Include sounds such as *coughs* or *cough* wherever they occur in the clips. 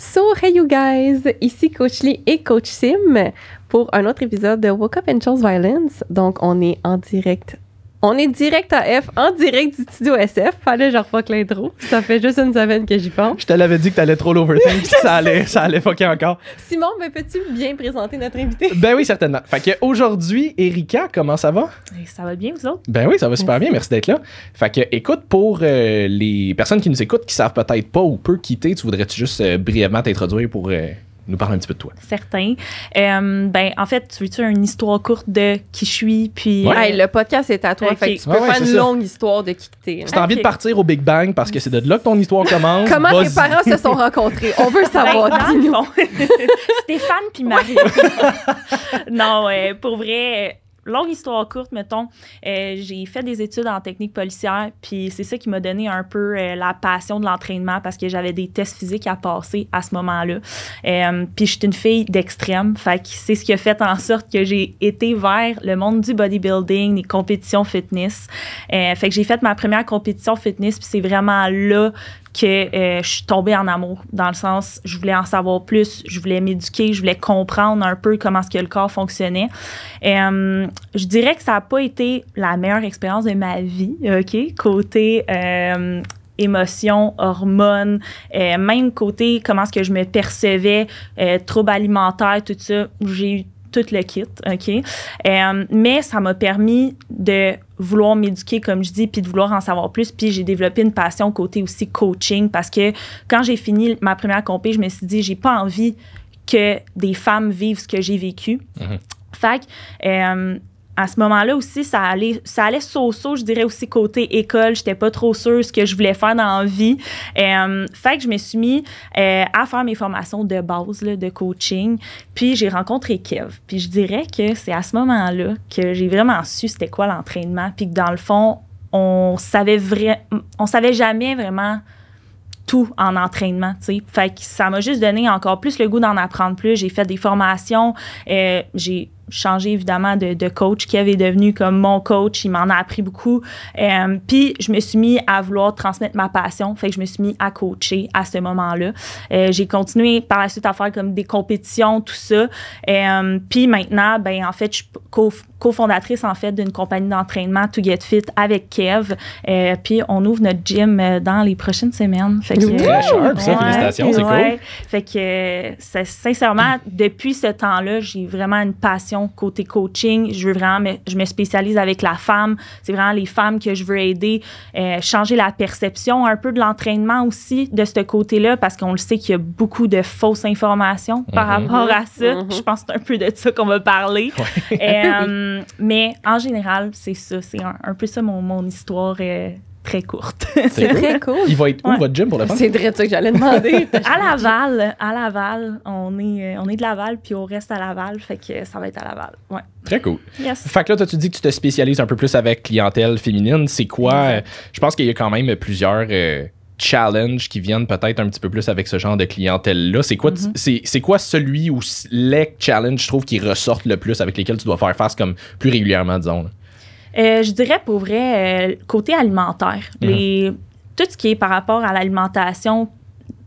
So, hey you guys! Ici Coach Lee et Coach Sim pour un autre épisode de Woke Up and Chose Violence. Donc, on est en direct on est direct à F, en direct du studio SF. Fallait genre fuck l'intro. Ça fait juste une semaine que j'y pense. Je te l'avais dit que t'allais trop l'overthink, *laughs* ça allait, ça allait fucker encore. Simon, mais peux-tu bien présenter notre invité? Ben oui, certainement. Fait que aujourd'hui, Erika, comment ça va? Ça va bien, vous autres? Ben oui, ça va super bien, merci d'être là. Fait que, écoute, pour euh, les personnes qui nous écoutent, qui savent peut-être pas ou peu quitter, tu voudrais-tu juste euh, brièvement t'introduire pour euh, nous parler un petit peu de toi. Certain. Euh, ben, en fait, tu veux-tu une histoire courte de qui je suis, puis... Ouais. Hey, le podcast est à toi, Ok. fait que tu peux Ouais, ouais, faire une ça. longue histoire de qui que t'es. Si t'as envie de partir au Big Bang parce que c'est de là que ton histoire commence, *laughs* Comment tes parents se sont rencontrés? On veut Ben, savoir, dis-nous. *laughs* Stéphane puis Marie. *laughs* non, euh, pour vrai, euh, longue histoire courte, mettons, euh, j'ai fait des études en technique policière, puis c'est ça qui m'a donné un peu euh, la passion de l'entraînement parce que j'avais des tests physiques à passer à ce moment-là. Euh, puis je suis une fille d'extrême, fait que c'est ce qui a fait en sorte que j'ai été vers le monde du bodybuilding, des compétitions fitness. Fait que j'ai fait ma première compétition fitness, puis c'est vraiment là que euh, je suis tombée en amour dans le sens je voulais en savoir plus je voulais m'éduquer je voulais comprendre un peu comment est-ce que le corps fonctionnait. Euh, je dirais que ça n'a pas été la meilleure expérience de ma vie ok? Côté euh, émotions, hormones, euh, même côté comment est-ce que je me percevais, troubles alimentaires, tout ça, j'ai eu tout le kit, OK? Euh, mais ça m'a permis de vouloir m'éduquer, comme je dis, puis de vouloir en savoir plus. Puis j'ai développé une passion côté aussi coaching parce que quand j'ai fini ma première compé, je me suis dit, j'ai pas envie que des femmes vivent ce que j'ai vécu. Mhm. Fait que, euh, à ce moment-là aussi, ça allait, ça allait so-so, je dirais aussi côté école. J'étais pas trop sûre ce que je voulais faire dans la vie. Euh, fait que je me suis mis euh, à faire mes formations de base de coaching. Puis j'ai rencontré Kev. Puis je dirais que c'est à ce moment-là que j'ai vraiment su c'était quoi l'entraînement. Puis que dans le fond, on savait vrai, on savait jamais vraiment tout en entraînement, tu sais. Fait que ça m'a juste donné encore plus le goût d'en apprendre plus. J'ai fait des formations, euh, j'ai changé évidemment de, coach. Kev est devenu comme mon coach, il m'en a appris beaucoup. Euh, Puis je me suis mis à vouloir transmettre ma passion, fait que je me suis mis à coacher à ce moment-là. Euh, j'ai continué par la suite à faire comme des compétitions, tout ça. Euh, Puis maintenant, ben en fait, je suis cofondatrice en fait d'une compagnie d'entraînement To Get Fit avec Kev. Euh, Puis on ouvre notre gym euh, dans les prochaines semaines. Fait que, Très sharp, ça, Ouais, félicitations, c'est ouais. Fait que, euh, ça- sincèrement, depuis ce temps-là, j'ai vraiment une passion côté coaching. Je veux vraiment, me, je me spécialise avec la femme. C'est vraiment les femmes que je veux aider, euh, changer la perception un peu de l'entraînement aussi de ce côté-là, parce qu'on le sait qu'il y a beaucoup de fausses informations par Mhm. rapport à ça. Mhm. Je pense que c'est un peu de ça qu'on va parler. *laughs* Euh, mais en général, c'est ça. C'est un, un peu ça mon, mon histoire euh, très courte. C'est *laughs* très cool. Il va être où Ouais. votre gym pour le fun? C'est vrai ça que j'allais demander. *laughs* À Laval, à Laval, on est, euh, on est de Laval, puis on reste à Laval, fait que ça va être à Laval. Ouais. Très cool. Yes. Fait que là, toi, tu dis que tu te spécialises un peu plus avec clientèle féminine? C'est quoi? euh, je pense qu'il y a quand même plusieurs euh, challenges qui viennent peut-être un petit peu plus avec ce genre de clientèle-là. C'est quoi, Mhm. c'est quoi celui ou les challenges, je trouve, qui ressortent le plus avec lesquels tu dois faire face comme plus régulièrement, disons? Euh, je dirais pour vrai, euh, côté alimentaire, Mhm. les, tout ce qui est par rapport à l'alimentation,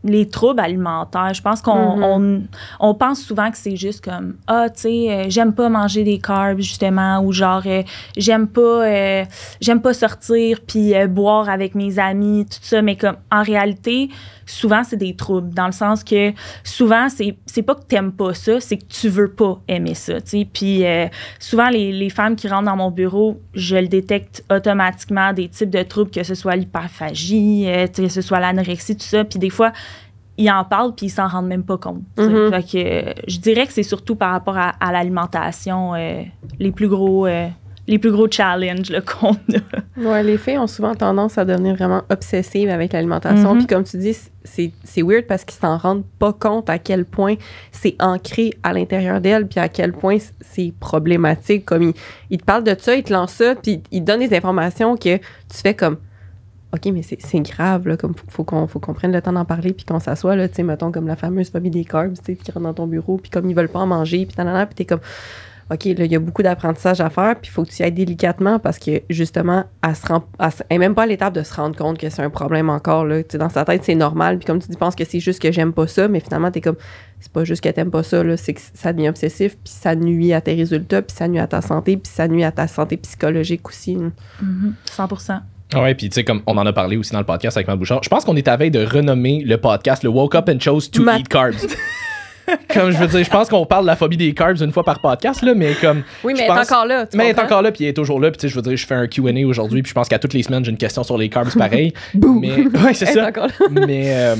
les troubles alimentaires, je pense qu'on Mhm. on, on pense souvent que c'est juste comme ah tu sais euh, j'aime pas manger des carbs justement ou genre euh, j'aime pas euh, j'aime pas sortir puis boire avec mes amis tout ça. Mais comme en réalité souvent c'est des troubles dans le sens que souvent c'est c'est pas que t'aimes pas ça c'est que tu veux pas aimer ça tu sais. Puis souvent les, les femmes qui rentrent dans mon bureau je le détecte automatiquement des types de troubles que ce soit l'hyperphagie que ce soit l'anorexie tout ça. Puis des fois ils en parlent puis ils s'en rendent même pas compte. Mhm. Fait que euh, je dirais que c'est surtout par rapport à, à l'alimentation euh, les plus gros euh, les plus gros challenges qu'on a. Ouais, les filles ont souvent tendance à devenir vraiment obsessives avec l'alimentation. Mhm. Puis comme tu dis, c'est weird parce qu'ils s'en rendent pas compte à quel point c'est ancré à l'intérieur d'elles, puis à quel point c'est problématique. Comme ils, ils te parlent de ça, ils te lancent ça, puis ils te donnent des informations que tu fais comme OK, mais c'est grave, là, comme faut, qu'on faut qu'on prenne le temps d'en parler, puis qu'on s'assoit, là, tu sais, mettons, comme la fameuse phobie des carbs, tu sais, qui rentre dans ton bureau, puis comme ils veulent pas en manger, puis tanana, puis t'es comme OK, là, il y a beaucoup d'apprentissage à faire, puis il faut que tu y ailles délicatement parce que, justement, elle se même pas à l'étape de se rendre compte que c'est un problème encore, là. Tu sais, dans sa tête, c'est normal, puis comme tu dis, penses que c'est juste que j'aime pas ça, mais finalement, t'es comme, c'est pas juste que t'aimes pas ça, là, c'est que ça devient obsessif, puis ça nuit à tes résultats, puis ça nuit à ta santé, puis ça nuit à ta santé psychologique aussi. là. Mhm, 100 Ouais, puis tu sais, comme on en a parlé aussi dans le podcast avec Matt Bouchard, je pense qu'on est à veille de renommer le podcast le Woke Up and Chose to Matt- Eat Carbs. *laughs* comme je veux dire, je pense qu'on parle de la phobie des carbs une fois par podcast, là, mais comme. Oui, mais elle est pense- encore là. tu Mais elle est encore là, puis elle est toujours là. Puis tu sais, je veux dire, je fais un QA aujourd'hui, puis je pense qu'à toutes les semaines, j'ai une question sur les carbs *laughs* pareil. mais ouais, c'est est ça. encore là. mais euh,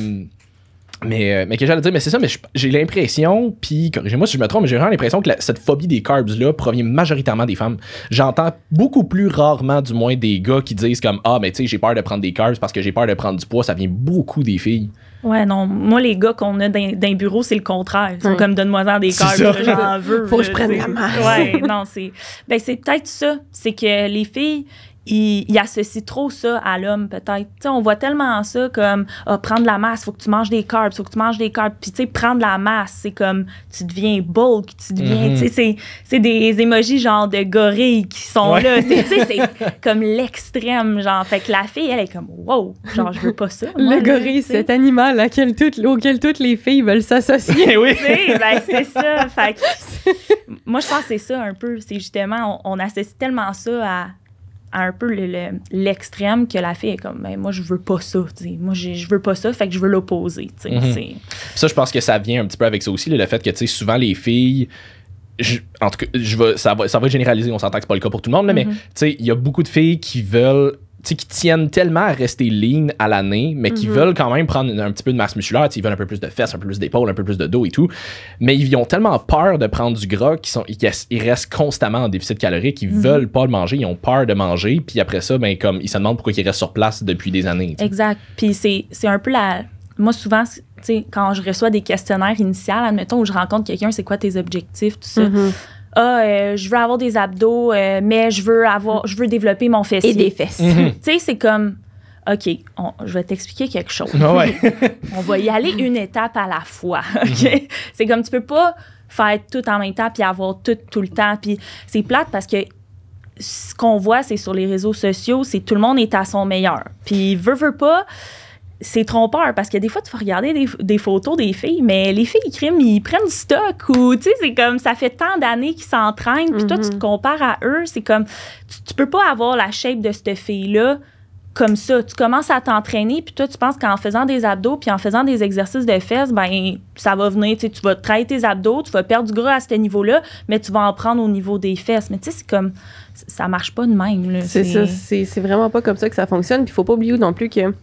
mais euh, mais que j'allais dire mais c'est ça mais j'ai l'impression puis corrigez-moi si je me trompe mais j'ai vraiment l'impression que la- cette phobie des carbs là provient majoritairement des femmes j'entends beaucoup plus rarement du moins des gars qui disent comme ah mais tu sais j'ai peur de prendre des carbs parce que j'ai peur de prendre du poids ça vient beaucoup des filles Ouais, non. Moi, les gars qu'on a les bureaux, c'est le contraire. Ils sont comme donne-moi-en des carbs, j'en veux. Faut que je prenne la masse. Ouais, non, c'est. Ben, c'est peut-être ça. C'est que les filles, ils associent trop ça à l'homme, peut-être. Tu sais, on voit tellement ça comme ah, prendre la masse, faut que tu manges des carbs, faut que tu manges des carbs. Puis, tu sais, prendre la masse, c'est comme tu deviens bulk, tu deviens. Tu sais, c'est- c'est des émojis genre de gorilles qui sont Ouais. là. C'est- Tu sais, c'est *laughs* comme l'extrême, genre. Fait que la fille, elle est comme wow, genre, je veux pas ça. moi, Le là, gorille, cet animal auquel toutes, auquel toutes les filles veulent s'associer. oui *laughs* Tu sais, ben, c'est ça. Fait que, *laughs* moi, je pense que c'est ça un peu. C'est justement, on, on associe tellement ça à, à un peu le- le- l'extrême que la fille est comme, ben, moi, je veux pas ça. tu sais. Moi, je veux pas ça, fait que je veux l'opposer. Mhm. Ça je pense que ça vient un petit peu avec ça aussi le fait que tu sais souvent les filles je- en tout cas, je vais, ça, va, ça va généraliser, on s'entend que c'est pas le cas pour tout le monde, là, mais Mhm. tu sais, il y a beaucoup de filles qui veulent, qui tiennent tellement à rester lean à l'année, mais qui Mhm. veulent quand même prendre un petit peu de masse musculaire, ils veulent un peu plus de fesses, un peu plus d'épaules, un peu plus de dos et tout, mais ils ont tellement peur de prendre du gras qu'ils sont, ils, ils restent constamment en déficit calorique, ils Mhm. veulent pas le manger, ils ont peur de manger, puis après ça, ben comme ils se demandent pourquoi ils restent sur place depuis des années. Exact. Puis c'est c'est un peu la. Moi, souvent, c'est- tu sais, quand je reçois des questionnaires initiaux, admettons, où je rencontre quelqu'un, c'est quoi tes objectifs, tout ça. Mhm. Ah, euh, je veux avoir des abdos, euh, mais je veux avoir, je veux développer mon fessier. Et des fesses. Mhm. Tu sais, c'est comme, OK, on- je vais t'expliquer quelque chose. Ah ouais. *laughs* On va y aller une étape à la fois. *laughs* OK? C'est comme, tu peux pas faire tout en même temps puis avoir tout tout le temps. Puis c'est plate parce que ce qu'on voit, c'est sur les réseaux sociaux, c'est tout le monde est à son meilleur. Puis veut, veut pas, c'est trompeur parce que des fois, tu vas regarder des, des photos des filles, mais les filles, ils, criment, ils prennent du stock ou, tu sais, c'est comme, ça fait tant d'années qu'ils s'entraînent, puis toi, tu te Mhm. compares à eux, c'est comme, tu, tu peux pas avoir la shape de cette fille-là comme ça. Tu commences à t'entraîner, puis toi, tu penses qu'en faisant des abdos, puis en faisant des exercices de fesses, ben ça va venir, tu vas travailler tes abdos, tu vas perdre du gras à ce niveau-là, mais tu vas en prendre au niveau des fesses. Mais tu sais, c'est comme, ça marche pas de même. C'est ça, c'est c'est vraiment pas comme ça que ça fonctionne. Puis il faut pas oublier non plus que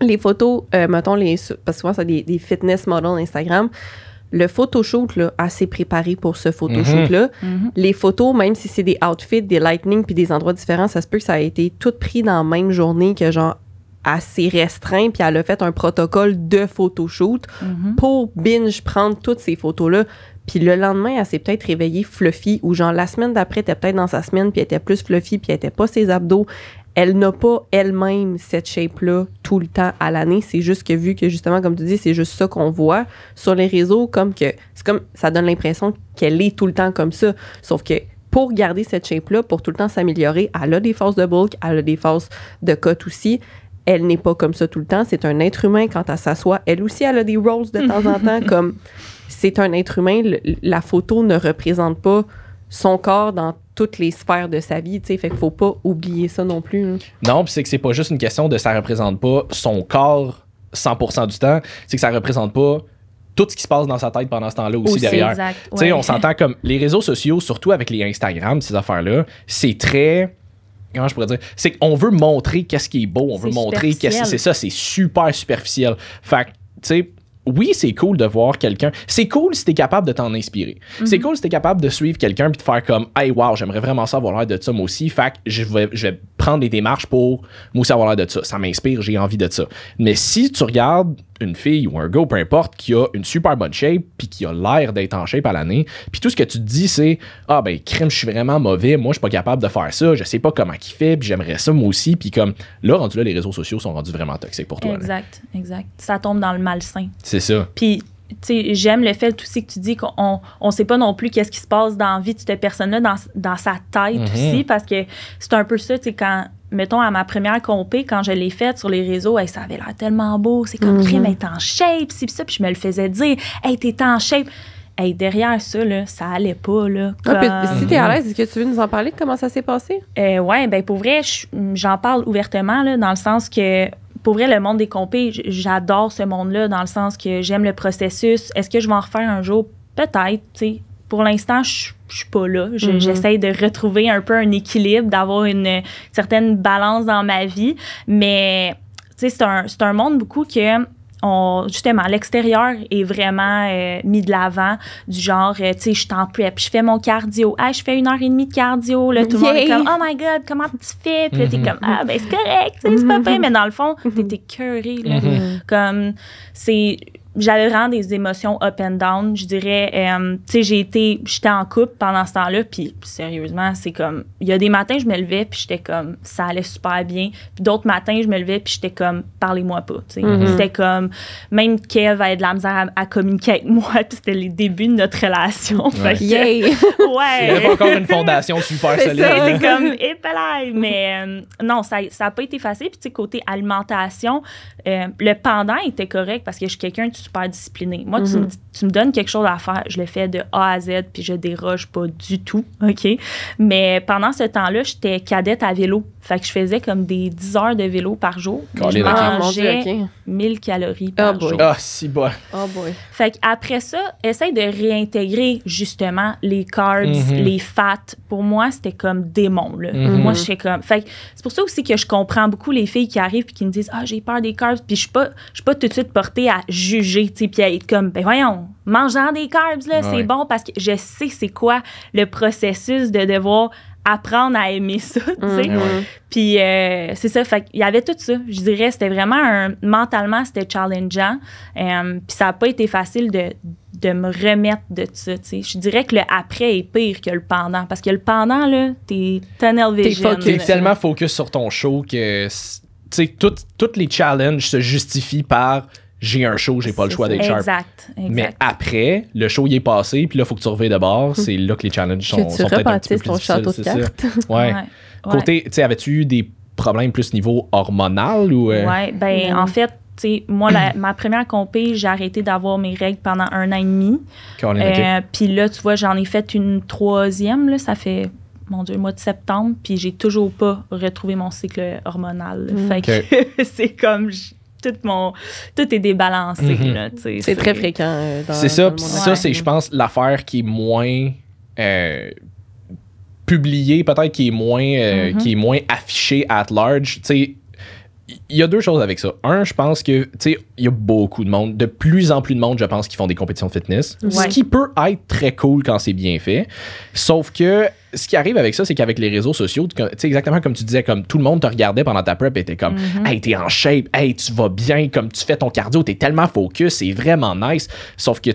les photos, euh, mettons, les, parce que souvent, c'est des, des fitness models Instagram. Le photoshoot, là, assez préparé pour ce photoshoot-là. Mhm. Les photos, même si c'est des outfits, des lightning puis des endroits différents, ça se peut que ça a été tout pris dans la même journée que genre assez restreint, puis elle a fait un protocole de photoshoot Mhm. pour binge prendre toutes ces photos-là. Puis le lendemain, elle s'est peut-être réveillée fluffy, ou genre la semaine d'après, elle était peut-être dans sa semaine, puis elle était plus fluffy, puis elle était pas ses abdos. Elle n'a pas elle-même cette shape-là tout le temps à l'année. C'est juste que vu que justement, comme tu dis, c'est juste ça qu'on voit sur les réseaux, comme que c'est comme ça donne l'impression qu'elle est tout le temps comme ça. Sauf que pour garder cette shape-là, pour tout le temps s'améliorer, elle a des phases de bulk, elle a des phases de cut aussi. Elle n'est pas comme ça tout le temps. C'est un être humain quand elle s'assoit. Elle aussi, elle a des rolls de temps en temps. *laughs* Comme c'est un être humain. Le- la photo ne représente pas son corps dans toutes les sphères de sa vie. tu sais. Fait qu'il faut pas oublier ça non plus. hein. Non, puis c'est que c'est pas juste une question de ça représente pas son corps 100% du temps, c'est que ça représente pas tout ce qui se passe dans sa tête pendant ce temps-là aussi, Aussi, derrière. Exact. Tu sais, on s'entend comme les réseaux sociaux, surtout avec les Instagram, ces affaires-là, c'est très. Comment je pourrais dire? C'est qu'on veut montrer qu'est-ce qui est beau, on veut montrer qu'est-ce c'est ça, c'est super superficiel. Fait tu sais, oui, c'est cool de voir quelqu'un. C'est cool si t'es capable de t'en inspirer. C'est cool si t'es capable de suivre quelqu'un puis de faire comme, hey, wow, j'aimerais vraiment ça avoir l'air de ça moi aussi. Fait que je vais, je vais prendre des démarches pour moi aussi avoir l'air de ça. Ça m'inspire, j'ai envie de ça. Mais si tu regardes une fille ou un gars, peu importe, qui a une super bonne shape puis qui a l'air d'être en shape à l'année, puis tout ce que tu te dis, c'est, ah ben, crème, je suis vraiment mauvais, moi, je suis pas capable de faire ça, je sais pas comment qu'il fait, puis j'aimerais ça moi aussi, puis comme, là, rendu là, les réseaux sociaux sont rendus vraiment toxiques pour toi. là. Exact, exact. Ça tombe dans le malsain. C'est ça. Puis sais, j'aime le fait aussi que tu dis qu'on on sait pas non plus qu'est-ce qui se passe dans la vie de cette personne-là, dans, dans sa tête Mhm. aussi, parce que c'est un peu ça, tu sais, quand, mettons, à ma première compé, quand je l'ai faite sur les réseaux, hey, ça avait l'air tellement beau, c'est comme, Mhm. crime, elle est en shape, c'est ça, puis je me le faisais dire, hey, t'es en shape. Hey, derrière ça, là, ça allait pas, là. Ah, puis si t'es à l'aise, est-ce que tu veux nous en parler de comment ça s'est passé? euh, ouais, ben pour vrai, je- j'en parle ouvertement, là, dans le sens que, pour vrai, le monde des compés, j'adore ce monde-là, dans le sens que j'aime le processus. Est-ce que je vais en refaire un jour? Peut-être, tu sais. Pour l'instant, je je suis pas là. Je- Mhm. J'essaie de retrouver un peu un équilibre, d'avoir une certaine balance dans ma vie. Mais, tu sais, c'est un, un monde beaucoup que on, justement, l'extérieur est vraiment euh, mis de l'avant, du genre, euh, tu sais, je suis en prep, je fais mon cardio, ah, je fais une heure et demie de cardio, là, tout le monde est Yay! comme, oh my god, comment tu fais? Puis là, t'es Mhm. comme, ah, ben, c'est correct, c'est pas vrai, mais dans le fond, t'es écœuré, là. Mhm. Comme, c'est. J'avais vraiment des émotions up and down. Je dirais, euh, tu sais, j'ai été. J'étais en couple pendant ce temps-là, puis sérieusement, c'est comme. Il y a des matins, je me levais, puis j'étais comme. Ça allait super bien. Puis d'autres matins, je me levais, puis j'étais comme. Parlez-moi pas, tu sais. Mhm. C'était comme. Même Kev avait de la misère à, à communiquer avec moi, *laughs* puis c'était les débuts de notre relation. Fait que-! Il n'y *laughs* ouais. avait pas encore une fondation super C'est solide. hein. C'est comme épelaille. Mais euh, non, ça n'a pas été facile. Puis, tu sais, côté alimentation, euh, le pendant était correct parce que je suis quelqu'un de super discipliné. Moi, tu, Mhm. tu me donnes quelque chose à faire, je le fais de A à Z, puis je déroge pas du tout. OK? Mais pendant ce temps-là, j'étais cadette à vélo. Fait que je faisais comme des 10 heures de vélo par jour. Mais je mangeais OK. 1000 calories Ah, par boy. jour. Ah, si bon. Oh boy. Fait qu'après ça, essaye de réintégrer justement les carbs, Mhm. les fats. Pour moi, c'était comme démon. Là. Mhm. Moi, je comme. Fait que c'est pour ça aussi que je comprends beaucoup les filles qui arrivent et qui me disent Ah, j'ai peur des carbs. Puis je suis pas, je suis pas tout de suite portée à juger, tu sais, puis à être comme Ben voyons, mangeant des carbs, là, Ouais. c'est bon parce que je sais c'est quoi le processus de devoir apprendre à aimer ça, tu sais. Mhm. Ouais. Puis euh, c'est ça, fait qu'il y avait tout ça. Je dirais, c'était vraiment un. Mentalement, c'était challengeant. Euh, puis ça n'a pas été facile de, de me remettre de ça, tu sais. Je dirais que le après est pire que le pendant. Parce que le pendant, là, t'es tunnel vision. T'es tellement focus sur ton show que tu sais, tous les challenges se justifient par j'ai un show, j'ai pas le choix d'être sharp. Exact, exact. Mais après, le show il est passé, puis là, il faut que tu reviennes de bord. C'est là que les challenges sont, sont peut-être un petit peu plus ton difficiles. château de cartes. *laughs* Ouais. Ouais. Côté, tu sais, avais-tu eu des problèmes plus niveau hormonal ou. euh, Ouais, ben en fait, tu sais, moi, la- ma première compé, j'ai arrêté d'avoir mes règles pendant un an et demi. Euh, puis là, tu vois, j'en ai fait une troisième, là, ça fait, mon Dieu, le mois de septembre, puis j'ai toujours pas retrouvé mon cycle hormonal. là. Mm. Fait que *laughs* c'est comme, tout mon, tout est débalancé, sais. C'est très fréquent. euh, C'est dans ça, le ça, Ouais. c'est, je pense, l'affaire qui est moins euh, publiée, peut-être qui est moins, euh, Mhm. qui est moins affichée at large. Tu sais, il y a deux choses avec ça. Un, je pense que, tu sais, il y a beaucoup de monde, de plus en plus de monde, je pense, qui font des compétitions de fitness. Ce qui peut être très cool quand c'est bien fait. Sauf que ce qui arrive avec ça, c'est qu'avec les réseaux sociaux, tu sais, exactement comme tu disais, comme tout le monde te regardait pendant ta prep et était comme, Mhm. hey, t'es en shape, hey, tu vas bien, comme tu fais ton cardio, t'es tellement focus, c'est vraiment nice. Sauf que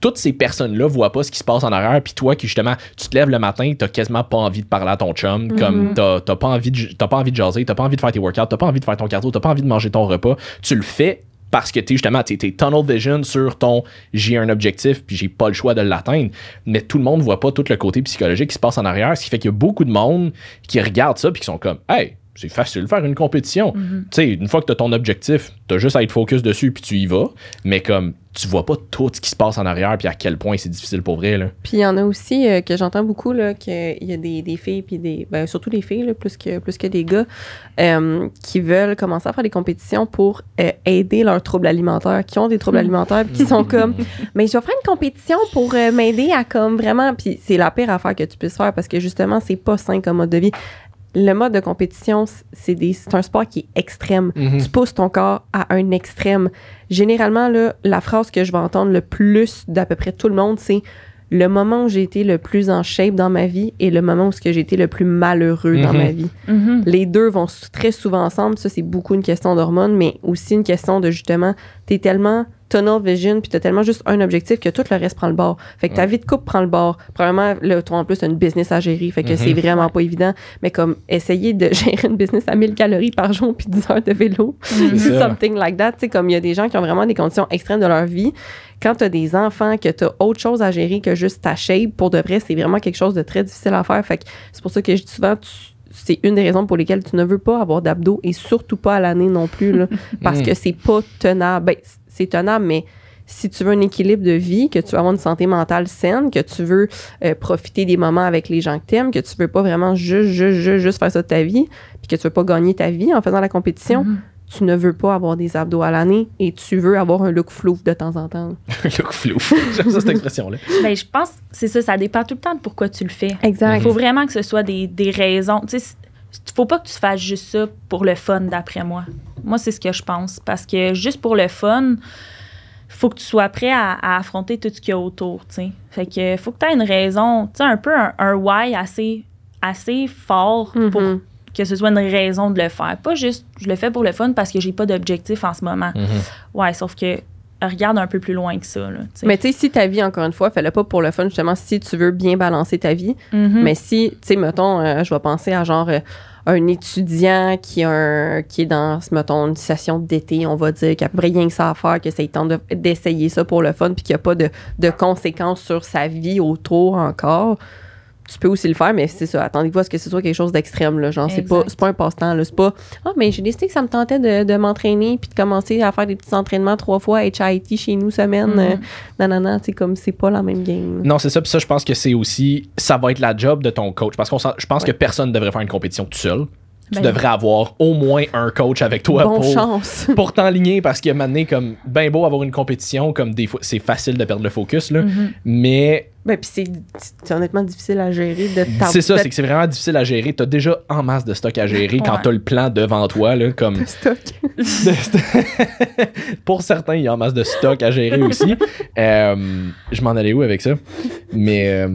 toutes ces personnes-là voient pas ce qui se passe en arrière, puis toi qui justement, tu te lèves le matin, t'as quasiment pas envie de parler à ton chum, comme t'as t'as pas envie de t'as pas envie de jaser, t'as pas envie de faire tes workouts, t'as pas envie de faire ton cardio, t'as pas envie de manger ton repas, tu le fais parce que t'es justement t'es, t'es tunnel vision sur ton j'ai un objectif puis j'ai pas le choix de l'atteindre. Mais tout le monde voit pas tout le côté psychologique qui se passe en arrière ce qui fait qu'il y a beaucoup de monde qui regardent ça puis qui sont comme hey c'est facile de faire une compétition. Mhm. Tu sais, une fois que tu as ton objectif, tu as juste à être focus dessus puis tu y vas. Mais comme tu vois pas tout ce qui se passe en arrière puis à quel point c'est difficile pour vrai. Là. Puis il y en a aussi euh, que j'entends beaucoup là qu'il y a des, des filles puis des ben, surtout des filles là, plus que plus que des gars euh, qui veulent commencer à faire des compétitions pour euh, aider leurs troubles alimentaires, qui ont des troubles alimentaires puis qui sont comme mais *laughs* je vais faire une compétition pour euh, m'aider à comme vraiment puis c'est la pire affaire que tu puisses faire parce que justement c'est pas sain comme mode de vie. Le mode de compétition, c'est des- c'est un sport qui est extrême. Mhm. Tu pousses ton corps à un extrême. Généralement, là, la phrase que je vais entendre le plus d'à peu près tout le monde, c'est le moment où j'ai été le plus en shape dans ma vie et le moment où ce que j'ai été le plus malheureux dans ma vie. Mhm. Les deux vont très souvent ensemble. Ça, c'est beaucoup une question d'hormones, mais aussi une question de justement, t'es tellement, tunnel vision, puis t'as tellement juste un objectif que tout le reste prend le bord. Fait que ta vie de couple prend le bord. Probablement, là, toi, en plus, t'as une business à gérer, fait que Mhm. c'est vraiment pas évident. Mais comme, essayer de *laughs* gérer une business à 1000 calories par jour puis 10 heures de vélo, ça. something like that. Tu sais, comme il y a des gens qui ont vraiment des conditions extrêmes de leur vie. Quand tu as des enfants, que tu as autre chose à gérer que juste ta shape, pour de vrai, c'est vraiment quelque chose de très difficile à faire. Fait que c'est pour ça que je dis souvent, tu- c'est une des raisons pour lesquelles tu ne veux pas avoir d'abdos et surtout pas à l'année non plus, là, *laughs* parce Mm. que c'est pas tenable. Ben, c'est tenable, mais si tu veux un équilibre de vie, que tu veux avoir une santé mentale saine, que tu veux euh, profiter des moments avec les gens que tu aimes, que tu veux pas vraiment juste, juste, juste, juste faire ça de ta vie, puis que tu veux pas gagner ta vie en faisant la compétition, Mhm. tu ne veux pas avoir des abdos à l'année et tu veux avoir un look flou de temps en temps. *laughs* Look flou. *laughs* J'aime ça, cette expression-là. Ben, je pense que c'est ça, ça dépend tout le temps de pourquoi tu le fais. Exact. Il faut vraiment que ce soit des, des raisons. Tu sais, faut pas que tu fasses juste ça pour le fun, d'après moi. Moi, c'est ce que je pense. Parce que juste pour le fun, faut que tu sois prêt à, à affronter tout ce qu'il y a autour, tu sais. Fait que faut que tu aies une raison, tu sais, un peu un, un why assez, assez fort pour Mhm. que ce soit une raison de le faire. Pas juste, je le fais pour le fun parce que j'ai pas d'objectif en ce moment. Mhm. Ouais, sauf que regarde un peu plus loin que ça, là. Mais tu sais, si ta vie, encore une fois, fais-le pas pour le fun, justement, si tu veux bien balancer ta vie. Mhm. Mais si, tu sais, mettons, euh, je vais penser à genre euh, un étudiant qui, a un- qui est dans, mettons, une session d'été, on va dire, qui a rien que ça à faire, que ça tente de- d'essayer ça pour le fun, puis qu'il n'y a pas de, de conséquences sur sa vie autour encore. Tu peux aussi le faire, mais c'est ça. Attendez-vous à ce que ce soit quelque chose d'extrême. Là. Genre, c'est pas, c'est pas un passe-temps. là. C'est pas Ah, mais j'ai décidé que ça me tentait de, de m'entraîner puis de commencer à faire des petits entraînements trois fois à HIT chez nous semaine. Mhm. euh, nanana, tu sais, comme c'est pas la même game. Non, c'est ça. Puis ça, je pense que c'est aussi. Ça va être la job de ton coach. Parce que je pense que personne ne devrait faire une compétition tout seul. Tu Ben- devrais avoir au moins un coach avec toi Bon pour, chance. *laughs* pour t'enligner parce qu'il y a maintenant comme ben beau avoir une compétition comme des fois c'est facile de perdre le focus là Mhm. mais Ben, puis c'est, c'est honnêtement difficile à gérer de c'est ça de- c'est que c'est vraiment difficile à gérer t'as déjà en masse de stock à gérer quand Ouais. t'as le plan devant toi là comme de stock. *laughs* pour certains, il y a en masse de stock à gérer aussi. *laughs* Euh, je m'en allais où avec ça? Mais euh,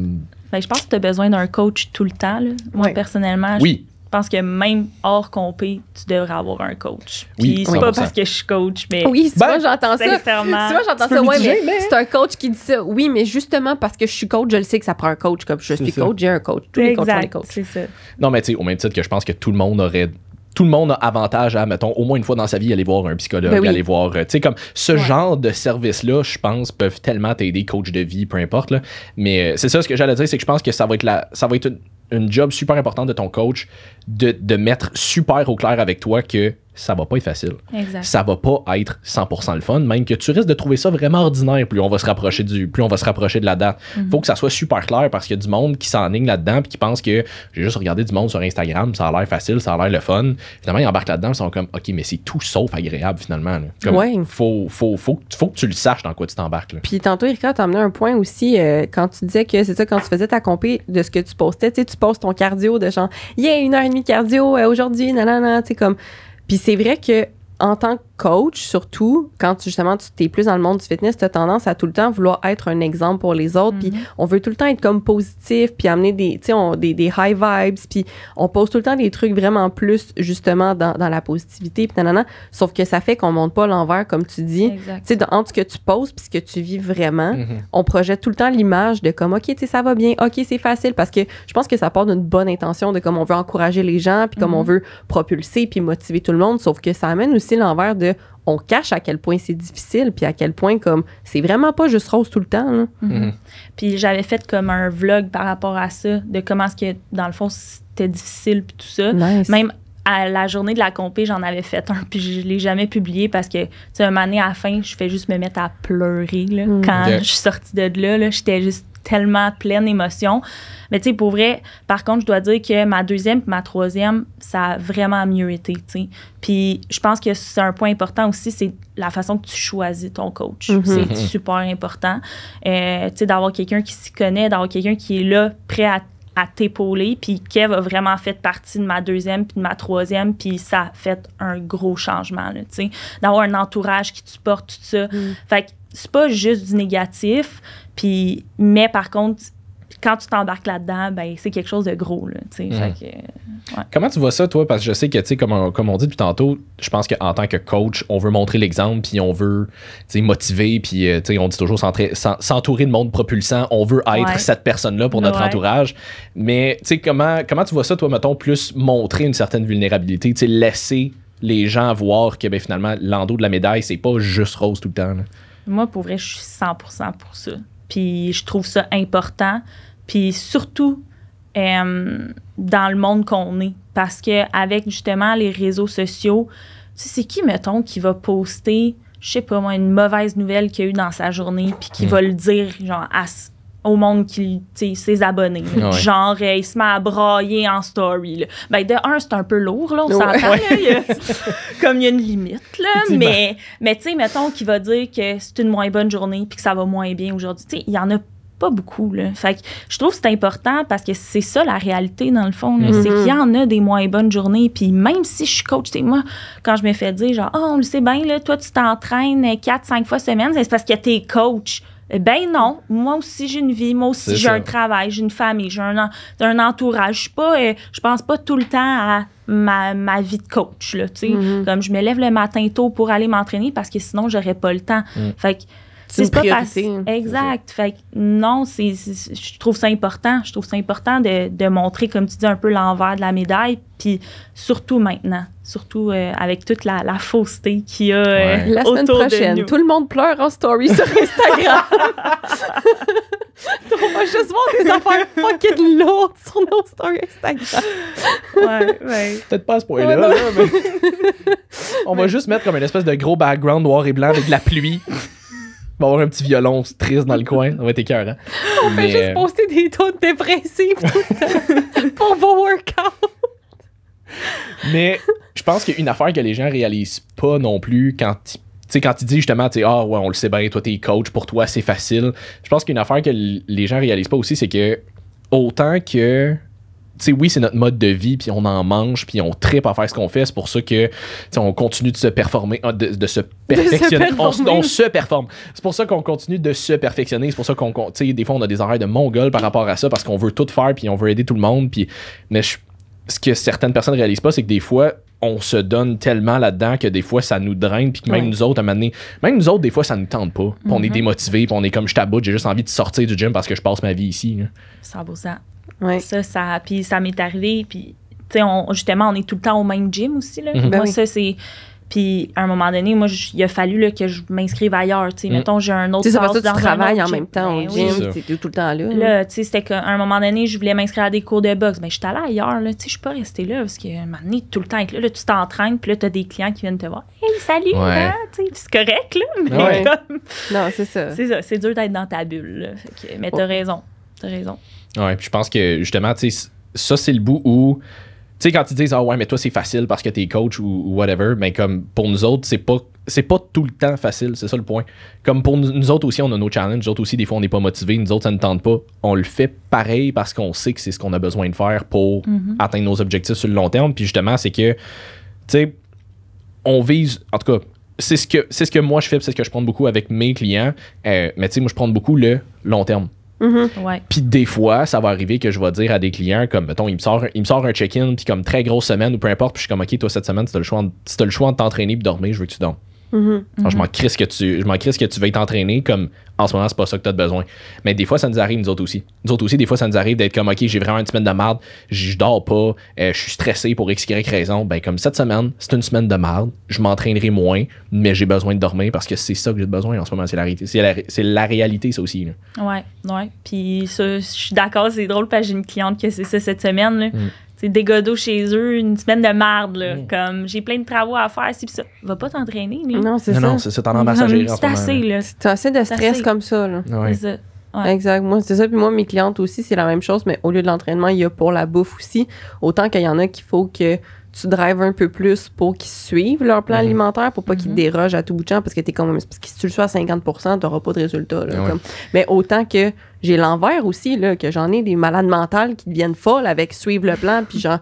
Ben, je pense que tu as besoin d'un coach tout le temps. là. Moi, Ouais. personnellement, oui, je pense que même hors compé, tu devrais avoir un coach. Oui, Puis c'est pas 100%. parce que je suis coach, mais Oui, Ben, souvent j'entends ça. sincèrement. J'entends Tu peux ça, ouais, mais, mais- c'est un coach qui dit ça. Oui, mais justement parce que je suis coach, je le sais que ça prend un coach. Comme je suis ça. coach, j'ai un coach. Tous les coachs ont des coachs. c'est ça. non, mais tu sais, au même titre que je pense que tout le monde aurait. Tout le monde a avantage à, mettons, au moins une fois dans sa vie, aller voir un psychologue, Ben oui. aller voir. euh, Tu sais, comme ce Ouais. genre de service-là, je pense, peuvent tellement t'aider, coach de vie, peu importe. Là. Mais euh, c'est ça, ce que j'allais dire, c'est que je pense que ça va être, la, ça va être une, une job super importante de ton coach de, de mettre super au clair avec toi que ça va pas être facile. Exact. ça va pas être 100% le fun, même que tu risques de trouver ça vraiment ordinaire plus on va se rapprocher du plus on va se rapprocher de la date. Mhm. Faut que ça soit super clair parce qu'il y a du monde qui s'enligne là-dedans puis qui pense que j'ai juste regardé du monde sur Instagram, ça a l'air facile, ça a l'air le fun. Finalement, ils embarquent là-dedans, ils sont comme OK, mais c'est tout sauf agréable finalement. là. Comme, Ouais. faut, faut, faut, faut que tu le saches dans quoi tu t'embarques. là. Puis tantôt, Erika, t'as amené un point aussi euh, quand tu disais que c'est ça, quand tu faisais ta compé de ce que tu postais, tu postes ton cardio de genre, yeah, une heure et demie de cardio euh, aujourd'hui, nanana, tu sais, comme. Puis c'est vrai que en tant que coach, surtout, quand justement tu t'es plus dans le monde du fitness, tu as tendance à tout le temps vouloir être un exemple pour les autres. Puis on veut tout le temps être comme positif, puis amener des, tu sais, on- des, des high vibes, puis on pose tout le temps des trucs vraiment plus, justement, dans, dans la positivité, puis nanana. Sauf que ça fait qu'on monte pas l'envers, comme tu dis. Exact. Tu entre ce que tu poses puis ce que tu vis vraiment, Mhm. on projette tout le temps l'image de comme, OK, tu sais, ça va bien, OK, c'est facile, parce que je pense que ça part d'une bonne intention de comme on veut encourager les gens, puis comme Mhm. on veut propulser puis motiver tout le monde, sauf que ça amène aussi l'envers de on cache à quel point c'est difficile, puis à quel point comme c'est vraiment pas juste rose tout le temps. là. Mhm. Puis j'avais fait comme un vlog par rapport à ça, de comment est-ce que, dans le fond, c'était difficile, puis tout ça. Nice. Même à la journée de la compé, j'en avais fait un, puis je l'ai jamais publié parce que, tu sais, un moment donné, à la fin, je fais juste me mettre à pleurer, là. Mm. Quand je suis sortie de là, là, j'étais juste tellement pleine d'émotions. Mais tu sais, pour vrai, par contre, je dois dire que ma deuxième et ma troisième, ça a vraiment mieux été, tu sais. Puis je pense que c'est un point important aussi, c'est la façon que tu choisis ton coach. Mhm. C'est super important. Euh, tu sais, d'avoir quelqu'un qui s'y connaît, d'avoir quelqu'un qui est là, prêt à à t'épauler. Puis Kev a vraiment fait partie de ma deuxième puis de ma troisième. Puis ça a fait un gros changement, tu sais. D'avoir un entourage qui te supporte, tout ça. Mm. Fait que c'est pas juste du négatif. Puis, mais par contre, quand tu t'embarques là-dedans, ben, c'est quelque chose de gros. Là. Fait que, Comment tu vois ça, toi? Parce que je sais que, comme, on- comme on dit depuis tantôt, je pense qu'en tant que coach, on veut montrer l'exemple, puis on veut, motiver, puis, euh, on dit toujours s'entourer de monde propulsant. On veut être Ouais. cette personne-là pour notre Ouais. entourage. Mais, comment, comment tu vois ça, toi, mettons, plus montrer une certaine vulnérabilité, laisser les gens voir que, ben, finalement, l'endos de la médaille, c'est pas juste rose tout le temps. là? Moi, pour vrai, je suis 100% pour ça. Puis je trouve ça important. Puis surtout, euh, dans le monde qu'on est. Parce que avec justement les réseaux sociaux, c'est qui, mettons, qui va poster, je sais pas moi, une mauvaise nouvelle qu'il y a eu dans sa journée, puis qui Mm. va le dire, genre, à au monde qui, tu ses abonnés. Ah ouais. Genre, euh, il se met à brailler en story. Là. Ben, de un, c'est un peu lourd, là, on Ouais. s'entend. a- *laughs* comme il y a une limite, là. Mais, mais tu sais, mettons qu'il va dire que c'est une moins bonne journée puis que ça va moins bien aujourd'hui. Tu sais, il y en a pas beaucoup, là. Fait que je trouve que c'est important parce que c'est ça la réalité, dans le fond. là. Mhm. C'est qu'il y en a des moins bonnes journées. Puis même si je suis coach, tu sais, moi, quand je me fais dire, genre, oh, on le sait bien, là, toi, tu t'entraînes 4-5 fois semaine, c'est parce que t'es coach. Eh Ben non, moi aussi j'ai une vie, moi aussi j'ai un travail, j'ai une famille, j'ai un, en- un entourage. Je suis pas, euh, je pense pas tout le temps à ma, ma vie de coach là, tu sais. Mhm. Comme je me lève le matin tôt pour aller m'entraîner parce que sinon j'aurais pas le temps. Mm. Fait que C'est pas parce-. Exact. Fait que non, c'est, c'est- je trouve ça important. Je trouve ça important de, de montrer, comme tu dis, un peu l'envers de la médaille. Puis surtout maintenant, surtout euh, avec toute la, la fausseté qu'il y a euh, Ouais. La semaine autour de prochaine, nous. tout le monde pleure en story sur *laughs* Instagram. *laughs* On va juste voir des affaires fucking lourdes sur nos stories Instagram. Ouais, ouais. Peut-être pas à ce point-là, Ouais, non. là, mais. *laughs* On va juste mettre comme une espèce de gros background noir et blanc avec de la pluie. Va avoir un petit violon triste dans le coin. Ça va être écœurant. On fait juste poster des taux dépressifs tout le temps *laughs* pour vos workouts. Mais je pense qu'une affaire que les gens réalisent pas non plus quand ils- tu sais, quand ils disent justement, tu ah ouais, on le sait bien, toi t'es coach, pour toi c'est facile. Je pense qu'une affaire que les gens réalisent pas aussi, c'est que autant que, sais, oui, c'est notre mode de vie, puis on en mange, puis on tripe à faire ce qu'on fait, c'est pour ça que, on continue de se performer, ah, de, de se perfectionner. on, se performe. C'est pour ça qu'on continue de se perfectionner. C'est pour ça qu'on, qu'on- tu sais, des fois, on a des horaires de mongol par rapport à ça, parce qu'on veut tout faire, puis on veut aider tout le monde, puis, mais je- ce que certaines personnes réalisent pas, c'est que des fois, on se donne tellement là-dedans que des fois, ça nous draine, puis que même Ouais. nous autres, à un moment donné, même nous autres, des fois, ça nous tente pas. On est Mhm. démotivé, puis on est comme je taboute, j'ai juste envie de sortir du gym parce que je passe ma vie ici. là. 100%. Ouais. Ça, ça, puis ça m'est arrivé. Puis, tu sais, on- justement, on est tout le temps au même gym aussi. Là. Mhm. Moi, Ben oui. ça, c'est. Puis, à un moment donné, moi, il a fallu là, que je m'inscrive ailleurs. Tu sais, Mhm. mettons, j'ai un autre Tu sais, ça tu travailles en gym. même temps au Ben gym, oui. Ça. c'est tout le temps là. Là, tu sais, c'était qu'à un moment donné, je voulais m'inscrire à des cours de boxe. Ben, je suis allée ailleurs, là. Tu sais, je suis pas restée là parce que, un moment donné, tout le temps être là, là, tu t'entraînes, puis là, t'as des clients qui viennent te voir. Hey, salut, Ouais. hein? Tu sais, c'est correct, là. Mais Ouais. comme, Non, c'est ça. c'est ça, c'est dur d'être dans ta bulle, là. Fait que- mais t'as raison. T'as raison. Ouais, puis je pense que justement, tu sais, ça, c'est le bout où. Tu sais, quand ils disent, ah ouais, mais toi, c'est facile parce que t'es coach ou, ou whatever, mais comme pour nous autres, c'est pas. C'est pas tout le temps facile, c'est ça le point. Comme pour nous, nous autres aussi, on a nos challenges. Nous autres aussi, des fois, on n'est pas motivés. Nous autres, ça ne tente pas. On le fait pareil parce qu'on sait que c'est ce qu'on a besoin de faire pour Mhm. atteindre nos objectifs sur le long terme. Puis justement, c'est que, tu sais, on vise, en tout cas, c'est ce que c'est ce que moi je fais, c'est ce que je prends beaucoup avec mes clients. Euh, mais tu sais, moi, je prends beaucoup le long terme. Mhm. Ouais. Puis des fois, ça va arriver que je vais dire à des clients, comme, mettons, il me sort, il me sort un check-in, puis comme très grosse semaine ou peu importe, puis je suis comme, OK, toi, cette semaine, si t'as le choix, en- si le choix de t'entraîner puis dormir, je veux que tu dormes. Mhm. Je m'en crisse que tu, je m'en que tu veuilles t'entraîner, comme, en ce moment, c'est pas ça que t'as besoin. Mais des fois, ça nous arrive, nous autres aussi. Nous autres aussi, des fois, ça nous arrive d'être comme, OK, j'ai vraiment une semaine de merde, je dors pas, euh, je suis stressé pour X, Y raison. Ben, comme cette semaine, c'est une semaine de merde, je m'entraînerai moins, mais j'ai besoin de dormir parce que c'est ça que j'ai besoin en ce moment, c'est la réalité. C'est la, c'est la réalité, ça aussi. là. Ouais, ouais. Puis ça, je suis d'accord, c'est drôle parce que j'ai une cliente que c'est ça cette semaine. Là. Mm. C'est des godots chez eux, une semaine de merde. Là. Mm. Comme j'ai plein de travaux à faire, si ça. Va pas t'entraîner. Non, c'est ça. non, c'est ça, t'en as C'est assez, là. T'as assez de stress assez. comme ça, là. Ouais. C'est ça. Ouais. Exact. Moi, c'est ça. Puis moi, mes clientes aussi, c'est la même chose, mais au lieu de l'entraînement, il y a pour la bouffe aussi. Autant qu'il y en a qu'il faut que tu drives un peu plus pour qu'ils suivent leur plan Mhm. alimentaire, pour pas qu'ils Mhm. dérogent à tout bout de champ, parce que t'es comme, parce que si tu le fais à 50% t'auras pas de résultat. là, Ah ouais. comme. Mais autant que j'ai l'envers aussi, là, que j'en ai des malades mentales qui deviennent folles avec suivre le plan, puis genre,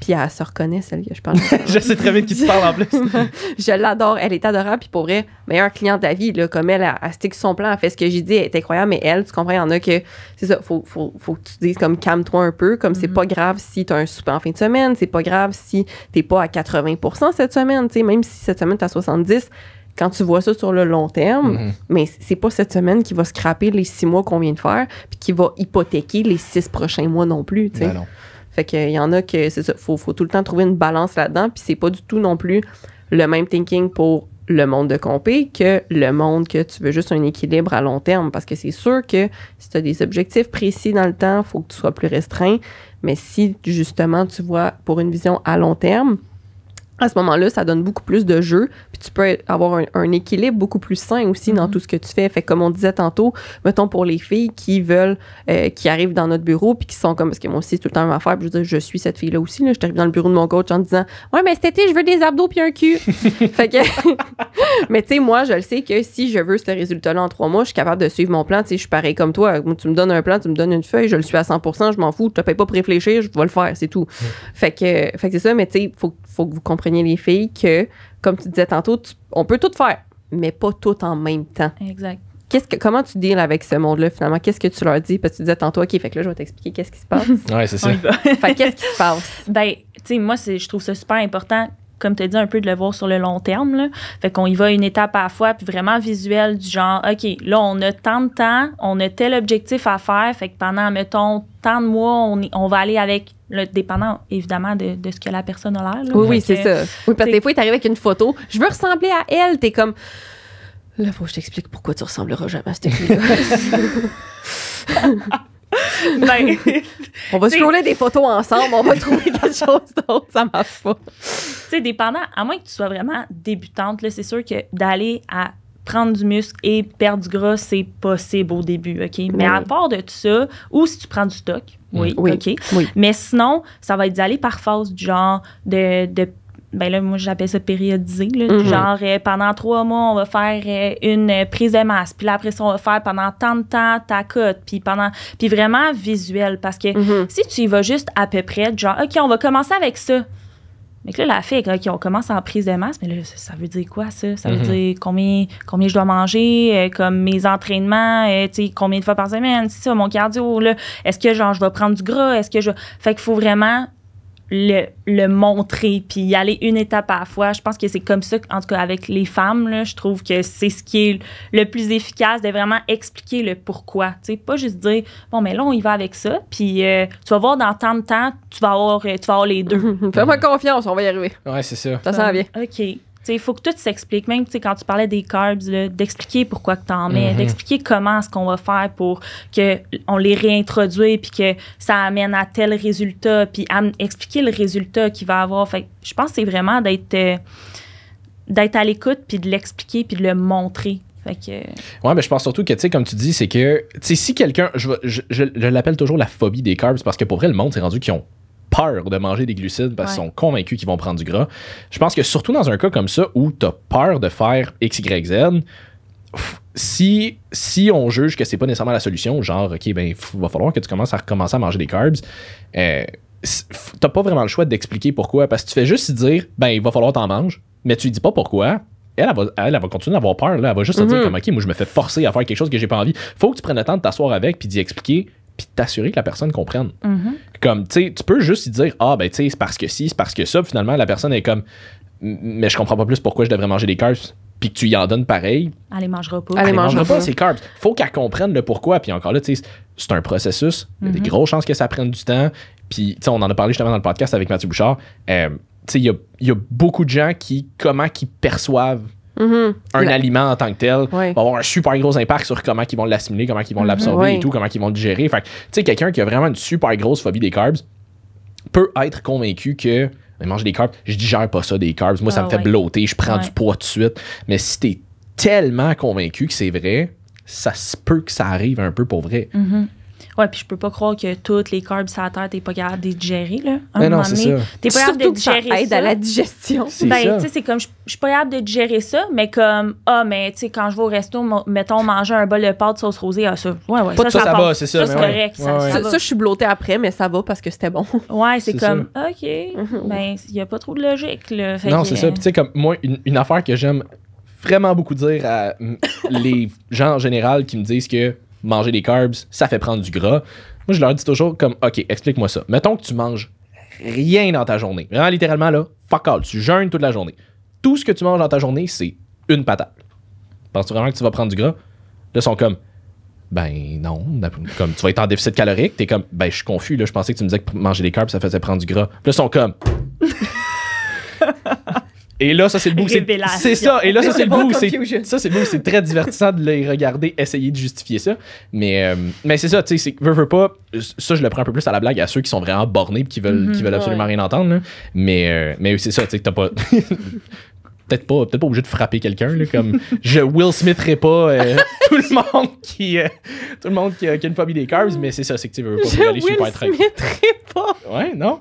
Puis elle se reconnaît, celle que je parle. *laughs* je sais très bien qui te parle en plus. *laughs* je l'adore. Elle est adorable. Puis pour vrai, meilleure cliente à vie, là, comme elle, elle, elle stick son plan, elle fait ce que j'ai dit, elle est incroyable. Mais elle, tu comprends, il y en a que, c'est ça, faut, faut, faut que tu dises comme calme-toi un peu. Comme c'est pas grave si tu as un souper en fin de semaine, c'est pas grave si t'es pas à 80% cette semaine, tu sais, même si cette semaine t'es à 70 quand tu vois ça sur le long terme, Mhm. mais c'est pas cette semaine qui va scraper les six mois qu'on vient de faire, puis qui va hypothéquer les six prochains mois non plus. Ben non. Fait qu'il y en a que c'est ça, faut, faut tout le temps trouver une balance là-dedans, puis c'est pas du tout non plus le même thinking pour le monde de compé que le monde que tu veux juste un équilibre à long terme. Parce que c'est sûr que si tu as des objectifs précis dans le temps, il faut que tu sois plus restreint. Mais si justement tu vois pour une vision à long terme, à ce moment-là, ça donne beaucoup plus de jeu, puis tu peux avoir un, un équilibre beaucoup plus sain aussi dans tout ce que tu fais. Fait que comme on disait tantôt, mettons pour les filles qui veulent, euh, qui arrivent dans notre bureau, puis qui sont comme, parce que moi aussi, c'est tout le temps même affaire, puis je veux dire, je suis cette fille-là aussi, là, je t'arrive dans le bureau de mon coach en disant, ouais, mais cet été, je veux des abdos puis un cul. *laughs* fait que, *laughs* mais tu sais, moi, je le sais que si je veux ce résultat-là en trois mois, je suis capable de suivre mon plan, tu sais, je suis pareil comme toi. Tu me donnes un plan, tu me donnes une feuille, je le suis à 100%, je m'en fous, je te paye pas pour réfléchir, je vais le faire, c'est tout. Fait que, fait que c'est ça, mais tu sais, faut, faut que vous compreniez les filles que, comme tu disais tantôt, tu- on peut tout faire, mais pas tout en même temps. Exact. Qu'est-ce que, comment tu deals avec ce monde-là, finalement? Qu'est-ce que tu leur dis? Parce que tu disais tantôt, OK, fait que là, je vais t'expliquer qu'est-ce qui se passe. *laughs* Ouais, c'est On ça. y va. fait que qu'est-ce qui se passe? *laughs* Ben, tu sais, moi, c'est- je trouve ça super important, comme tu as dit, un peu de le voir sur le long terme. Là. Fait qu'on y va une étape à la fois, puis vraiment visuel du genre, OK, là, on a tant de temps, on a tel objectif à faire, fait que pendant, mettons, tant de mois, on, y- on va aller avec, le, dépendant évidemment de, de ce que la personne a l'air. là. Oui, oui, c'est ça. Oui, parce que des fois, il t'arrive avec une photo. Je veux ressembler à elle. T'es comme. Là, faut que je t'explique pourquoi tu ressembleras jamais à cette fille-là. *laughs* *laughs* Ben, *laughs* on va scroller des photos ensemble. On va *laughs* trouver quelque chose d'autre. Ça marche pas. tu sais, dépendant, à moins que tu sois vraiment débutante, là, c'est sûr que d'aller à prendre du muscle et perdre du gras, c'est possible au début, OK? Mais à Oui. part de tout ça, ou si tu prends du stock, oui, Oui. OK? Oui. Mais sinon, ça va être d'aller par phase du genre de, de ben là, moi, j'appelle ça périodisé. Là, Mhm. Genre, euh, pendant trois mois, on va faire euh, une euh, prise de masse. Puis là, après ça, on va faire pendant tant de temps ta cote. Puis pendant... Puis vraiment visuel. Parce que Mhm. si tu y vas juste à peu près, genre, OK, on va commencer avec ça. Mais que là, la fille, OK, on commence en prise de masse, mais là, ça, veut dire quoi, ça? Ça veut Mhm. dire combien, combien je dois manger, euh, comme mes entraînements, euh, tu sais, combien de fois par semaine, c'est ça, mon cardio, là. Est-ce que, genre, je vais prendre du gras? Est-ce que je... Fait qu'il faut vraiment le, le montrer, puis y aller une étape à la fois. Je pense que c'est comme ça, en tout cas avec les femmes, là, je trouve que c'est ce qui est le plus efficace, de vraiment expliquer le pourquoi. Tu sais, pas juste dire, bon, mais là, on y va avec ça, puis euh, tu vas voir dans tant de temps, tu vas avoir, euh, tu vas avoir les deux. *laughs* Fais-moi confiance, on va y arriver. Ouais, c'est ça. Ça s'en vient. OK. Il faut que tout s'explique. Même quand tu parlais des carbs, d'expliquer pourquoi que tu en mets, Mhm. d'expliquer comment est-ce qu'on va faire pour que on les réintroduise puis que ça amène à tel résultat, puis expliquer le résultat qu'il va avoir. Fait que je pense que c'est vraiment d'être euh, d'être à l'écoute puis de l'expliquer puis de le montrer. Fait que Ouais, mais je pense surtout que, tu sais, comme tu dis, c'est que, tu sais, si quelqu'un, je, je- je l'appelle toujours la phobie des carbs, parce que pour vrai, le monde s'est rendu qu'ils ont peur de manger des glucides parce qu'ils Ouais. sont convaincus qu'ils vont prendre du gras. Je pense que surtout dans un cas comme ça où tu as peur de faire X, Y, Z, si, si on juge que c'est pas nécessairement la solution, genre, OK, ben, il va falloir que tu commences à recommencer à manger des carbs, euh, t'as pas vraiment le choix d'expliquer pourquoi, parce que tu fais juste dire, ben, il va falloir t'en manger, mais tu dis pas pourquoi. Elle, elle va, elle, elle va continuer d'avoir peur. Là. Elle va juste se dire Mhm. comme, OK, moi, je me fais forcer à faire quelque chose que j'ai pas envie. Faut que tu prennes le temps de t'asseoir avec, puis d'y expliquer, puis t'assurer que la personne comprenne. mhm. Comme, tu sais, tu peux juste y dire, ah, ben, tu sais, c'est parce que si, c'est parce que ça. Puis finalement, la personne est comme, mais je comprends pas plus pourquoi je devrais manger des carbs. Puis que tu y en donnes pareil, elle les mangera pas. Elle les elle mangera mangera pas ces carbs. Faut qu'elle comprenne le pourquoi. Puis encore là, tu sais, c'est un processus. Il y a des grosses chances que ça prenne du temps. Puis, tu sais, on en a parlé justement dans le podcast avec Mathieu Bouchard. Euh, tu sais, il y a, il y a beaucoup de gens qui, comment qu'ils perçoivent Mhm. un aliment en tant que tel Ouais. va avoir un super gros impact sur comment ils vont l'assimiler, comment ils vont l'absorber Ouais. et tout, comment ils vont le digérer. Fait que, tu sais, quelqu'un qui a vraiment une super grosse phobie des carbs peut être convaincu que mais manger des carbs, je digère pas ça des carbs. Moi, ça Ah me fait ouais. blotter, je prends du poids tout de suite. Mais si t'es tellement convaincu que c'est vrai, ça se peut que ça arrive un peu pour vrai. Mhm. Ouais, puis je peux pas croire que toutes les carbs sur la terre, t'es pas capable de les digérer, là. À un Mais non, moment c'est donné, ça. T'es pas capable de que ça digérer aide ça. à la digestion. C'est Ben, ça. tu sais, c'est comme, je suis pas capable de digérer ça, mais comme, ah, mais, tu sais, quand je vais au resto, mettons, manger un bol de pâtes sauce rosée, ah, ça, ouais, ouais, Pas ça, de- ça va, c'est ça, c'est mais ouais. correct, ça, Ouais, ouais. ça Ça, va. ça, je suis blottée après, mais ça va parce que c'était bon. *laughs* Ouais, c'est C'est comme, OK, Mhm. ben, il y a pas trop de logique, là. Fait Non, c'est ça. Puis tu sais, comme moi, une, affaire que j'aime vraiment beaucoup dire à *coughs* les gens en général qui me disent que manger des carbs, ça fait prendre du gras. Moi, je leur dis toujours comme, OK, explique-moi ça. Mettons que tu manges rien dans ta journée. Vraiment, littéralement, là, fuck all. Tu jeûnes toute la journée. Tout ce que tu manges dans ta journée, c'est une patate. Penses-tu vraiment que tu vas prendre du gras? Là, ils sont comme, ben non. Comme tu vas être en déficit calorique, t'es comme, ben je suis confus. Là, je pensais que tu me disais que manger des carbs, ça faisait prendre du gras. Là, ils sont comme, Et là, ça, c'est le bout. c'est- ça. Et là, ça, c'est le bout. Ça, c'est. C'est très divertissant de les regarder essayer de justifier ça. Mais, euh, mais c'est ça, tu sais, veux, veux pas. Ça, je le prends un peu plus à la blague à ceux qui sont vraiment bornés et qui veulent, qui veulent absolument Ouais. rien entendre. là. Mais, euh, mais c'est ça, tu sais, que t'as pas. *laughs* Peut-être pas, peut-être pas obligé de frapper quelqu'un, comme je Will Smitherai pas euh, *laughs* tout le monde qui euh, tout le monde qui a, qui a une phobie des carbs, mais c'est ça, c'est que tu veux pas aller Je super Will. Smitherai pas. Ouais, non?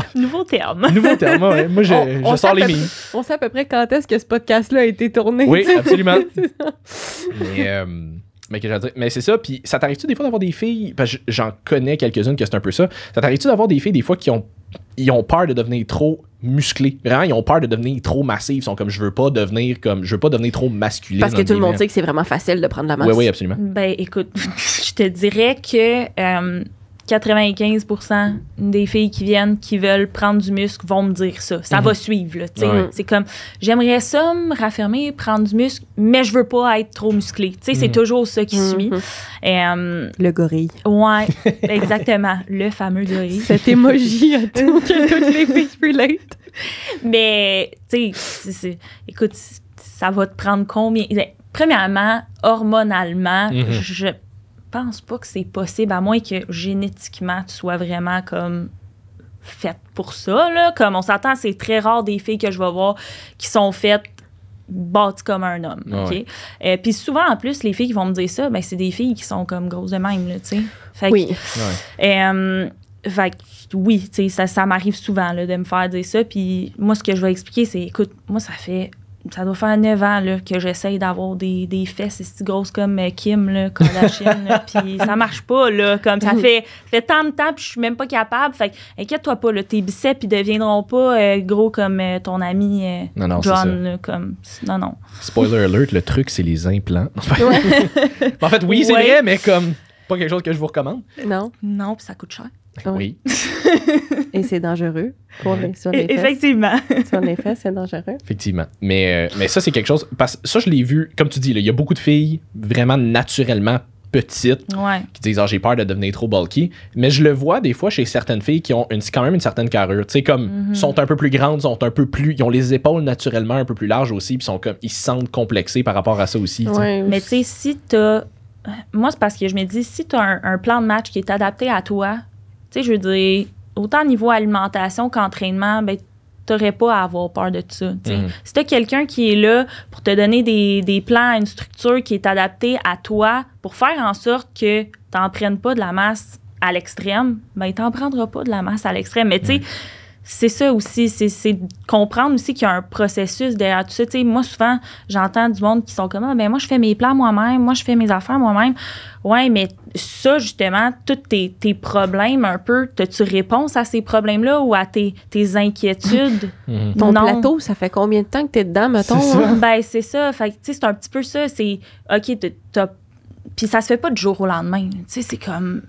*laughs* Nouveau terme. *laughs* Nouveau terme, ouais. Moi, je, On- je on sors les mimes. On sait à peu près quand est-ce que ce podcast-là a été tourné. Oui, absolument. *laughs* Mais, euh, mais, mais c'est ça, puis ça t'arrive-tu des fois d'avoir des filles, parce que j'en connais quelques-unes que c'est un peu ça, ça t'arrive-tu d'avoir des filles des fois qui ont, ils ont peur de devenir trop musclées, vraiment, ils ont peur de devenir trop massives, ils sont comme, je veux pas devenir comme, je veux pas devenir trop masculin. Parce que tout le monde sait que c'est vraiment facile de prendre la masse. Oui, oui, absolument. Ben, écoute, je te dirais que euh, 95% des filles qui viennent, qui veulent prendre du muscle, vont me dire ça. Ça Mhm. va suivre, là. Ouais. C'est comme, j'aimerais ça me raffermer, prendre du muscle, mais je veux pas être trop musclé. Tu sais, c'est Mhm. toujours ça qui suit. Mhm. Et, euh, Le gorille. ouais, *laughs* exactement. Le fameux gorille. Cet emoji à *laughs* tout, que toutes les filles relate. Mais, tu sais, écoute, ça va te prendre combien? Ben, Premièrement, hormonalement, je pense pas que c'est possible, à moins que génétiquement, tu sois vraiment comme faite pour ça. Là. Comme on s'attend, c'est très rare des filles que je vais voir qui sont faites bâties comme un homme. Ah OK? Euh, Puis souvent, en plus, les filles qui vont me dire ça, ben, c'est des filles qui sont comme grosses de même. Là. Fait que- Oui. Ouais. euh, fait que oui, tu sais, ça, ça m'arrive souvent là, de me faire dire ça. Puis moi, ce que je vais expliquer, c'est écoute, moi, ça fait. Ça doit faire 9 ans là, que j'essaye d'avoir des, des fesses si grosses comme euh, Kim, là, Kardashian. *laughs* puis ça marche pas, là. Comme ça fait, fait tant de temps, puis je suis même pas capable. Fait que, inquiète-toi pas, là, tes biceps, ils deviendront pas euh, gros comme euh, ton ami euh, Non, non. John. là, comme, non, non. Spoiler alert, le truc, c'est les implants. *laughs* en fait, oui, c'est Ouais. vrai, mais comme, pas quelque chose que je vous recommande. Non. Non, puis ça coûte cher. Ouais. Oui. *laughs* Et c'est dangereux pour les, sur les fesses. Effectivement. Sur les fesses, c'est dangereux. Effectivement. Mais, euh, mais ça, c'est quelque chose. Parce que ça, je l'ai vu, comme tu dis, là, il y a beaucoup de filles vraiment naturellement petites ouais. qui disent Ah, j'ai peur de devenir trop bulky. Mais je le vois des fois chez certaines filles qui ont une, quand même une certaine carrure. Tu sais, comme, Mhm. sont un peu plus grandes, sont un peu plus. Ils ont les épaules naturellement un peu plus larges aussi, puis sont comme, ils se sentent complexés par rapport à ça aussi. tu. Ouais. Mais tu sais, si t'as. Moi, c'est parce que je me dis, si t'as un, un plan de match qui est adapté à toi, tu sais, je veux dire, autant niveau alimentation qu'entraînement, ben, t'aurais pas à avoir peur de ça. Mhm. Si t'as quelqu'un qui est là pour te donner des, des plans, une structure qui est adaptée à toi pour faire en sorte que t'en prennes pas de la masse à l'extrême, ben, t'en prendras pas de la masse à l'extrême. Mais tu sais, c'est ça aussi, c'est comprendre aussi qu'il y a un processus derrière tout ça. Tu sais, moi, souvent, j'entends du monde qui sont comme ah, ben moi, je fais mes plans moi-même, moi, je fais mes affaires moi-même. Ouais, mais ça, justement, tous tes, tes problèmes un peu, as-tu réponse à ces problèmes-là ou à tes, tes inquiétudes? *laughs* Mhm. Ton Non. plateau, ça fait combien de temps que t'es dedans, mettons? Hein? Ben, c'est ça. Fait que, tu sais, c'est un petit peu ça. C'est, OK, t'as- t'as. Puis ça se fait pas du jour au lendemain. Tu sais, c'est comme.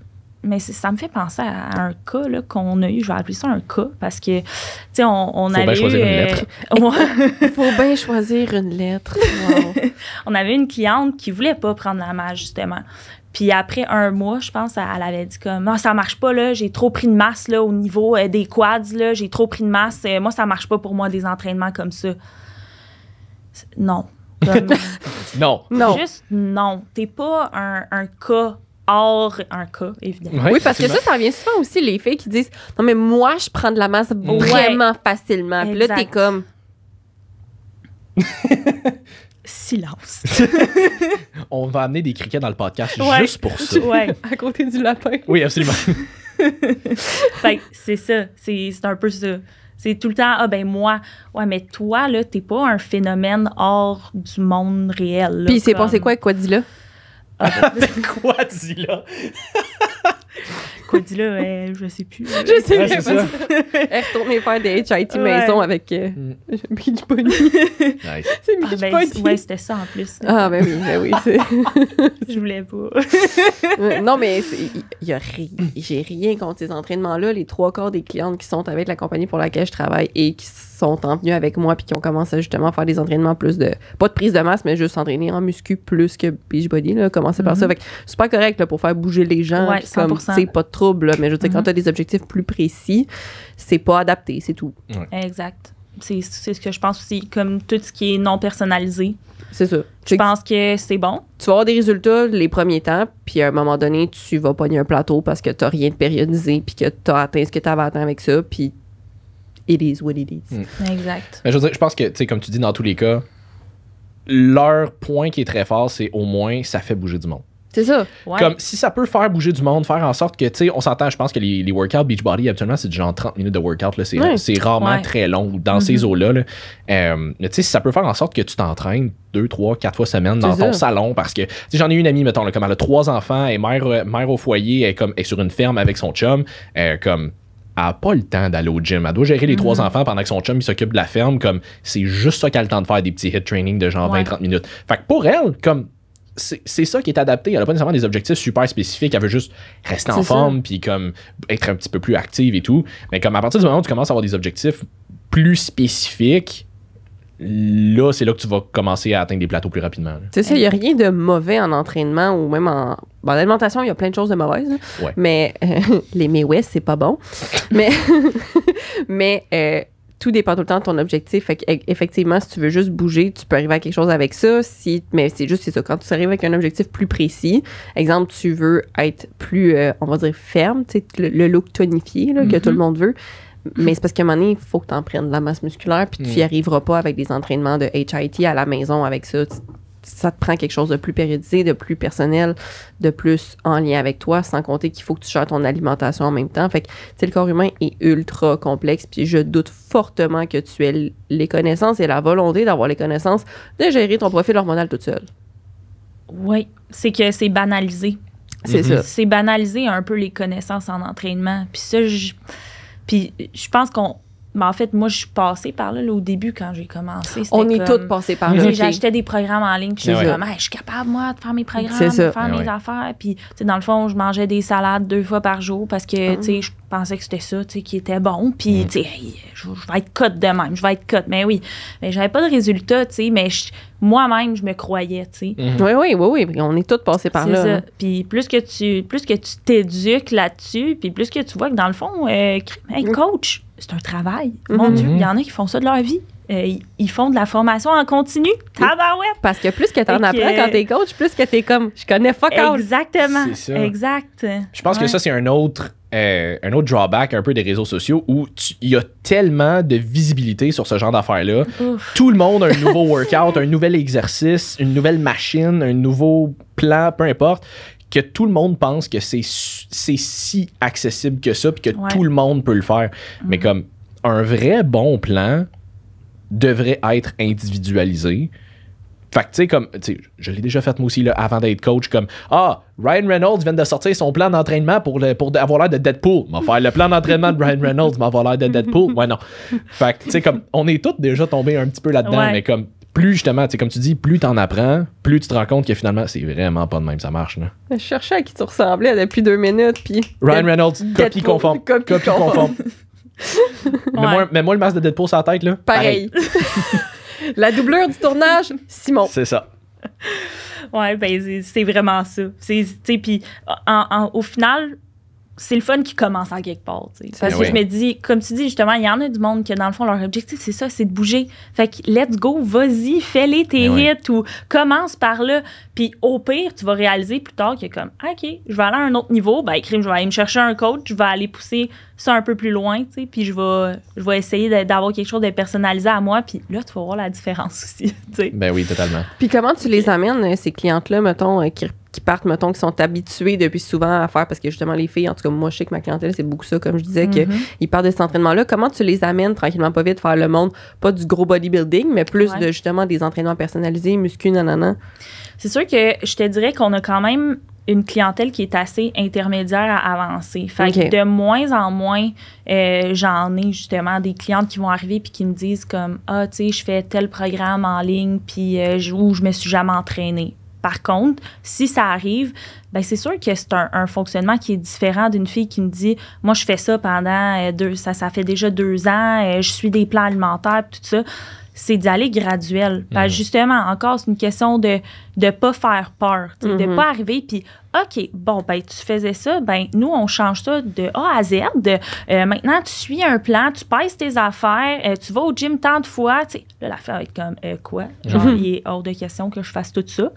Mais ça me fait penser à un cas là, qu'on a eu. Je vais appeler ça un cas parce que, tu sais, on, on Faut bien choisir eu. une euh, lettre. *laughs* *laughs* Faut bien choisir une lettre. Wow. *laughs* on avait une cliente qui voulait pas prendre la masse, justement. Puis après un mois, je pense, elle avait dit comme ah, ça marche pas là, j'ai trop pris de masse là au niveau euh, des quads là, j'ai trop pris de masse, Euh, moi ça marche pas pour moi des entraînements comme ça. Non. Comme- Non. Non. Juste non. T'es pas un, un cas hors un cas, évidemment. Oui, parce que ça, ça revient souvent aussi, les filles qui disent Non, mais moi, je prends de la masse vraiment facilement. Puis là, t'es comme silence. *laughs* On va amener des criquets dans le podcast Ouais. juste pour ça. *laughs* ouais. À côté du lapin. Oui, absolument. *laughs* Fait c'est ça. C'est c'est un peu ça. C'est tout le temps, ah ben moi, ouais, mais toi, là, t'es pas un phénomène hors du monde réel. là, Puis c'est comme- passé quoi avec Quadilla? Quoi, dis là? Quoi dit là, euh, je sais plus. *laughs* Je sais Ouais, ça. Elle est retournée faire des HIT Ouais. maison avec euh, Mm. Beach Bunny. Nice. *laughs* c'est Ah, Beach ben, Bunny. ouais, c'était ça en plus. Ah, ben oui, ben oui. c'est- *laughs* Je voulais pas. Non, mais c'est- il y a ri- j'ai rien contre ces entraînements-là. Les trois quarts des clientes qui sont avec la compagnie pour laquelle je travaille et qui sont en venue avec moi puis qui ont commencé à justement faire des entraînements plus de pas de prise de masse mais juste s'entraîner en muscu plus que Beachbody là, commencer par ça. Fait que c'est pas correct là, pour faire bouger les gens. Ouais, comme 100%. c'est pas de trouble là, mais je veux dire quand Mhm. tu as des objectifs plus précis, c'est pas adapté, c'est tout. Exact. C'est c'est ce que je pense aussi, comme tout ce qui est non personnalisé. C'est ça. Je pense que c'est bon. tu vas avoir des résultats les premiers temps, puis à un moment donné, tu vas pogner un plateau parce que tu rien de périodisé, puis que tu as atteint ce que tu avais atteint avec ça, puis it is what it is. Mm. Exact. Mais je veux dire, je pense que, tu sais, comme tu dis, dans tous les cas, leur point qui est très fort, c'est au moins ça fait bouger du monde. C'est ça. Ouais. Comme si ça peut faire bouger du monde, faire en sorte que, tu sais, on s'entend, je pense que les, les workouts Beachbody, habituellement, c'est du genre 30 minutes de workout. là. C'est Ouais. c'est rarement Ouais. très long dans ces eaux-là. là. Euh, mais tu sais, si ça peut faire en sorte que tu t'entraînes deux, trois, quatre fois semaine dans C'est ton ça. salon parce que, tu sais, j'en ai une amie, mettons, là, comme elle a trois enfants, elle est mère, euh, mère au foyer, elle est, comme, elle est sur une ferme avec son chum, euh, comme. Elle n'a pas le temps d'aller au gym. Elle doit gérer les trois enfants pendant que son chum s'occupe de la ferme. Comme c'est juste ça qu'elle a le temps de faire des petits hit training de genre Ouais. 20-30 minutes. Fait que pour elle, comme c'est ça qui est adapté. Elle n'a pas nécessairement des objectifs super spécifiques. Elle veut juste rester en ça. forme puis comme être un petit peu plus active et tout. Mais comme à partir du moment où tu commences à avoir des objectifs plus spécifiques, là, c'est là que tu vas commencer à atteindre des plateaux plus rapidement. C'est ça, il n'y a rien de mauvais en entraînement ou même en. Bon, en alimentation, il y a plein de choses de mauvaises. là. Ouais. Mais euh, *laughs* les May West, c'est pas bon. *laughs* mais *laughs* mais euh, tout dépend tout le temps de ton objectif. Fait e- effectivement, si tu veux juste bouger, tu peux arriver à quelque chose avec ça. Si, mais c'est juste c'est ça. Quand tu arrives avec un objectif plus précis, exemple, tu veux être plus, euh, on va dire, ferme, tu sais, le, le look tonifié là, que tout le monde veut. Mais c'est parce qu'à un moment donné, il faut que tu en prennes de la masse musculaire, puis tu Mm. n'y arriveras pas avec des entraînements de HIT à la maison avec ça. Ça te prend quelque chose de plus périodisé, de plus personnel, de plus en lien avec toi, sans compter qu'il faut que tu gères ton alimentation en même temps. Fait que, tu sais, le corps humain est ultra complexe, puis je doute fortement que tu aies les connaissances et la volonté d'avoir les connaissances de gérer ton profil hormonal toute seule. Oui. C'est que c'est banalisé. C'est Mhm. ça. C'est banaliser un peu les connaissances en entraînement. Puis ça, je, puis je pense qu'on. Mais en fait, moi, je suis passée par là, là, au début quand j'ai commencé. On est comme- toutes passées par là. J'achetais des programmes en ligne, puis j'étais comme, Hey, je suis capable, moi, de faire mes programmes, de faire Ouais, mes ouais. affaires. Puis, tu sais, dans le fond, je mangeais des salades deux fois par jour parce que, tu sais, je pensais que c'était ça, tu sais, qui était bon. Puis, Mm. tu sais, hey, je, je vais être cut de même, je vais être cut. Mais oui, mais j'avais pas de résultat, tu sais, mais je- moi-même, je me croyais, tu sais. Mhm. Oui, oui, oui, oui. On est toutes passées par C'est là. ça. hein. Puis plus que tu plus que tu t'éduques là-dessus, puis plus que tu vois que dans le fond, euh, hey, Mm. coach, c'est un travail. Mon Mhm. Dieu, il y en a qui font ça de leur vie. Euh, ils, font de la formation en continu. Tabarouette! Parce que plus que tu en apprends quand t'es coach, plus que t'es comme, je connais fuck all. Exactement. C'est ça. Exact. Je pense Ouais. que ça, c'est un autre, euh, un autre drawback un peu des réseaux sociaux où il y a tellement de visibilité sur ce genre d'affaires-là. Tout le monde a un nouveau workout, un nouvel exercice, une nouvelle machine, un nouveau plan, peu importe, que tout le monde pense que c'est si accessible que ça, puis que Ouais. tout le monde peut le faire. Mais comme un vrai bon plan devrait être individualisé. Fait que, tu sais, comme, tu sais, je l'ai déjà fait moi aussi, là, avant d'être coach, comme, ah, Ryan Reynolds vient de sortir son plan d'entraînement pour, le, pour avoir l'air de Deadpool. Va faire le plan d'entraînement de Ryan Reynolds, mais avoir l'air de Deadpool. Ouais, non. Fait que, tu sais, comme, on est tous déjà tombés un petit peu là-dedans, Ouais. mais comme, plus justement, tu sais, comme tu dis, plus t'en apprends, plus tu te rends compte que finalement, c'est vraiment pas de même, ça marche, là. Je cherchais à qui tu ressemblais depuis deux minutes, puis... Ryan Reynolds, copie conforme. copie Copie conforme. conforme. *laughs* Mets-moi mets-moi le masque de Deadpool sur la tête, là. Pareil. *laughs* La doublure du tournage, Simon. C'est ça. Ouais, ben c'est- vraiment ça. C'est, tu sais, puis en- en- au final, c'est le fun qui commence à quelque part. Parce Ben que oui. je me dis, comme tu dis justement, il y en a du monde que dans le fond, leur objectif, c'est ça, c'est de bouger. Fait que let's go, vas-y, fais-les tes Ben oui. hits ou commence par là. Puis au pire, tu vas réaliser plus tard que comme, Ah, OK, je vais aller à un autre niveau, ben crime, je vais aller me chercher un coach, je vais aller pousser ça un peu plus loin, tu sais, puis je vais, je vais essayer de- d'avoir quelque chose de personnalisé à moi, puis là, tu vas voir la différence aussi, *laughs* tu sais. Ben oui, totalement. Puis comment tu les amènes, euh, ces clientes-là, mettons, euh, qui, qui partent, mettons, qui sont habituées depuis souvent à faire, parce que justement, les filles, en tout cas, moi, je sais que ma clientèle, c'est beaucoup ça, comme je disais, Mhm. qu'ils partent de cet entraînement-là. Comment tu les amènes tranquillement, pas vite, faire le monde, pas du gros bodybuilding, mais plus Ouais. de, justement, des entraînements personnalisés, muscu, nanana? C'est sûr que je te dirais qu'on a quand même une clientèle qui est assez intermédiaire à avancer. Fait que de moins en moins, euh, j'en ai justement des clientes qui vont arriver puis qui me disent comme ah tu sais je fais tel programme en ligne puis euh, je me suis jamais entraînée. Par contre, si ça arrive, ben c'est sûr que c'est un, un fonctionnement qui est différent d'une fille qui me dit moi je fais ça pendant euh, deux ça ça fait déjà deux ans, euh, je suis des plans alimentaires tout ça. C'est d'y aller graduel. Que Mhm. justement, encore, c'est une question de ne pas faire peur. De Mhm. pas arriver puis OK, bon, ben, tu faisais ça, ben, nous, on change ça de A à Z. Euh, maintenant, tu suis un plan, tu pèses tes affaires, euh, tu vas au gym tant de fois. Tu sais, là, l'affaire va être comme, euh, quoi? Genre, il est hors de question que je fasse tout ça.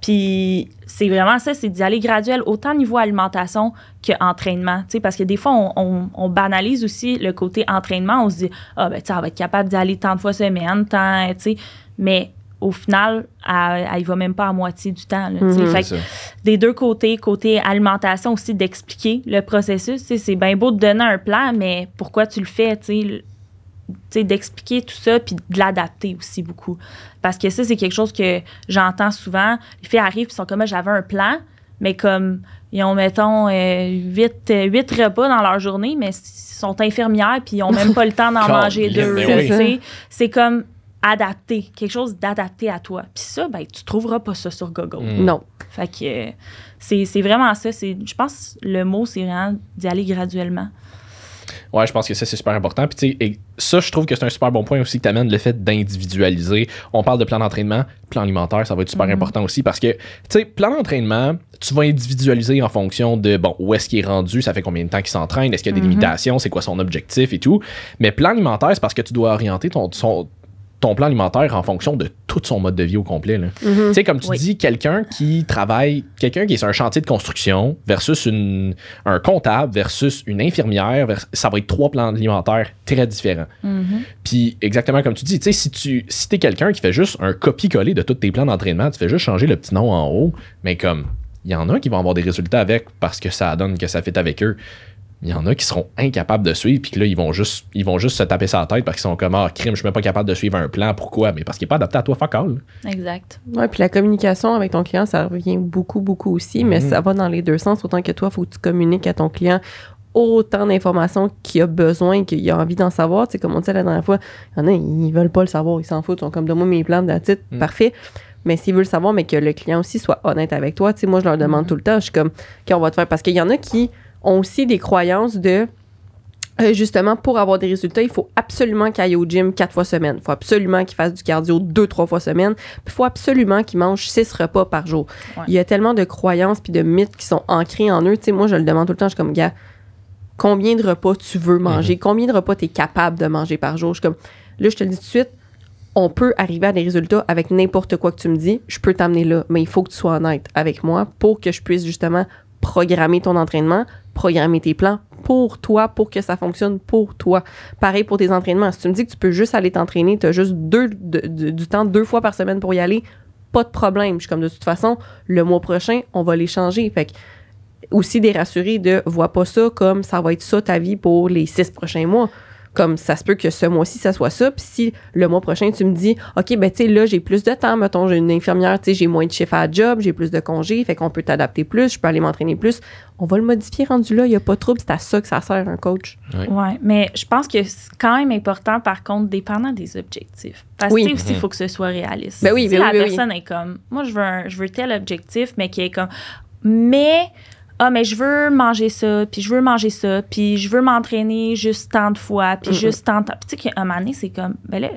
Puis, c'est vraiment ça, c'est d'y aller graduel, autant niveau alimentation qu'entraînement. Tu sais, parce que des fois, on, on- on banalise aussi le côté entraînement. On se dit, ah, ben, tu sais, elle va être capable d'y aller tant de fois semaine, tant, tu sais. Mais au final, elle, elle y va même pas à moitié du temps. là. Mhm. Fait que des deux côtés, côté alimentation aussi, d'expliquer le processus. C'est bien beau de donner un plan, mais pourquoi tu le fais, d'expliquer tout ça, puis de l'adapter aussi beaucoup. Parce que ça, c'est quelque chose que j'entends souvent. Les filles arrivent, puis sont comme, Ah, j'avais un plan, mais comme, ils ont, mettons, euh, huit, euh, huit repas dans leur journée, mais ils sont infirmières, puis ils ont même pas le temps d'en *laughs* manger deux. C'est comme adapter, quelque chose d'adapté à toi. Puis ça, ben, tu trouveras pas ça sur Google. Mm. Non. Fait que euh, c'est c'est vraiment ça. C'est- Je pense que le mot, c'est vraiment d'y aller graduellement. Ouais, je pense que ça, c'est super important. Puis, tu sais, et ça, je trouve que c'est un super bon point aussi que tu amènes le fait d'individualiser. On parle de plan d'entraînement, plan alimentaire, ça va être super Mhm. important aussi parce que, tu sais, plan d'entraînement, tu vas individualiser en fonction de, bon, où est-ce qu'il est rendu, ça fait combien de temps qu'il s'entraîne, est-ce qu'il y a des Mhm. limitations, c'est quoi son objectif et tout. Mais plan alimentaire, c'est parce que tu dois orienter ton, son- ton plan alimentaire en fonction de tout son mode de vie au complet. Mhm. Tu sais, comme tu Oui. dis, quelqu'un qui travaille, quelqu'un qui est sur un chantier de construction versus une, un comptable versus une infirmière, vers- ça va être trois plans alimentaires très différents. Puis, exactement comme tu dis, tu sais, si tu si es quelqu'un qui fait juste un copier-coller de tous tes plans d'entraînement, tu fais juste changer le petit nom en haut, mais comme, il y en a qui vont avoir des résultats avec parce que ça donne que ça fait avec eux. Il y en a qui seront incapables de suivre, puis que là, ils vont juste, ils vont juste se taper la tête parce qu'ils sont comme, ah, crime, je suis même pas capable de suivre un plan. Pourquoi? Mais parce qu'il n'est pas adapté à toi, fuck all. Exact. Ouais, puis la communication avec ton client, ça revient beaucoup, beaucoup aussi, mais Mhm. ça va dans les deux sens. Autant que toi, il faut que tu communiques à ton client autant d'informations qu'il a besoin, qu'il a envie d'en savoir. Tu sais, comme on disait la dernière fois, il y en a, ils veulent pas le savoir, ils s'en foutent. Ils sont comme, donne-moi mes plans de la titre, parfait. Mais s'ils veulent le savoir, mais que le client aussi soit honnête avec toi, tu sais, moi, je leur demande Mhm. tout le temps, je suis comme, qu'on va te faire. Parce qu'il y en a qui ont aussi des croyances de. euh, justement, pour avoir des résultats, il faut absolument qu'il aille au gym quatre fois semaine. Il faut absolument qu'il fasse du cardio deux, trois fois semaine. Il faut absolument qu'il mange six repas par jour. Ouais. Il y a tellement de croyances puis de mythes qui sont ancrés en eux. Tu sais, moi, je le demande tout le temps. Je suis comme, gars, combien de repas tu veux manger? Combien de repas tu es capable de manger par jour? Je suis comme, là, je te le dis tout de suite, on peut arriver à des résultats avec n'importe quoi que tu me dis. Je peux t'amener là, mais il faut que tu sois honnête avec moi pour que je puisse justement programmer ton entraînement, programmer tes plans pour toi, pour que ça fonctionne pour toi. Pareil pour tes entraînements. Si tu me dis que tu peux juste aller t'entraîner, tu as juste deux, de- de- du temps deux fois par semaine pour y aller, pas de problème. Je suis comme de toute façon, le mois prochain, on va les changer. Fait que aussi des rassurer de vois pas ça comme ça va être ça ta vie pour les six prochains mois. Comme ça se peut que ce mois-ci, ça soit ça. Puis si le mois prochain, tu me dis, OK, ben, tu sais, là, j'ai plus de temps. Mettons, j'ai une infirmière, tu sais, j'ai moins de chiffres à la job, j'ai plus de congés, fait qu'on peut t'adapter plus, je peux aller m'entraîner plus. On va le modifier rendu là, il n'y a pas de trouble. C'est à ça que ça sert, un coach. Ouais, mais je pense que c'est quand même important, par contre, dépendant des objectifs. Parce que Oui. tu sais, aussi, il faut que ce soit réaliste. Ben oui, si ben la oui, ben oui. personne est comme, moi, je veux, un- je veux tel objectif, mais qui est comme, mais, ah, mais je veux manger ça, puis je veux manger ça, puis je veux m'entraîner juste tant de fois, puis juste tant de temps. Puis tu sais, qu'à un moment donné, c'est comme, ben là,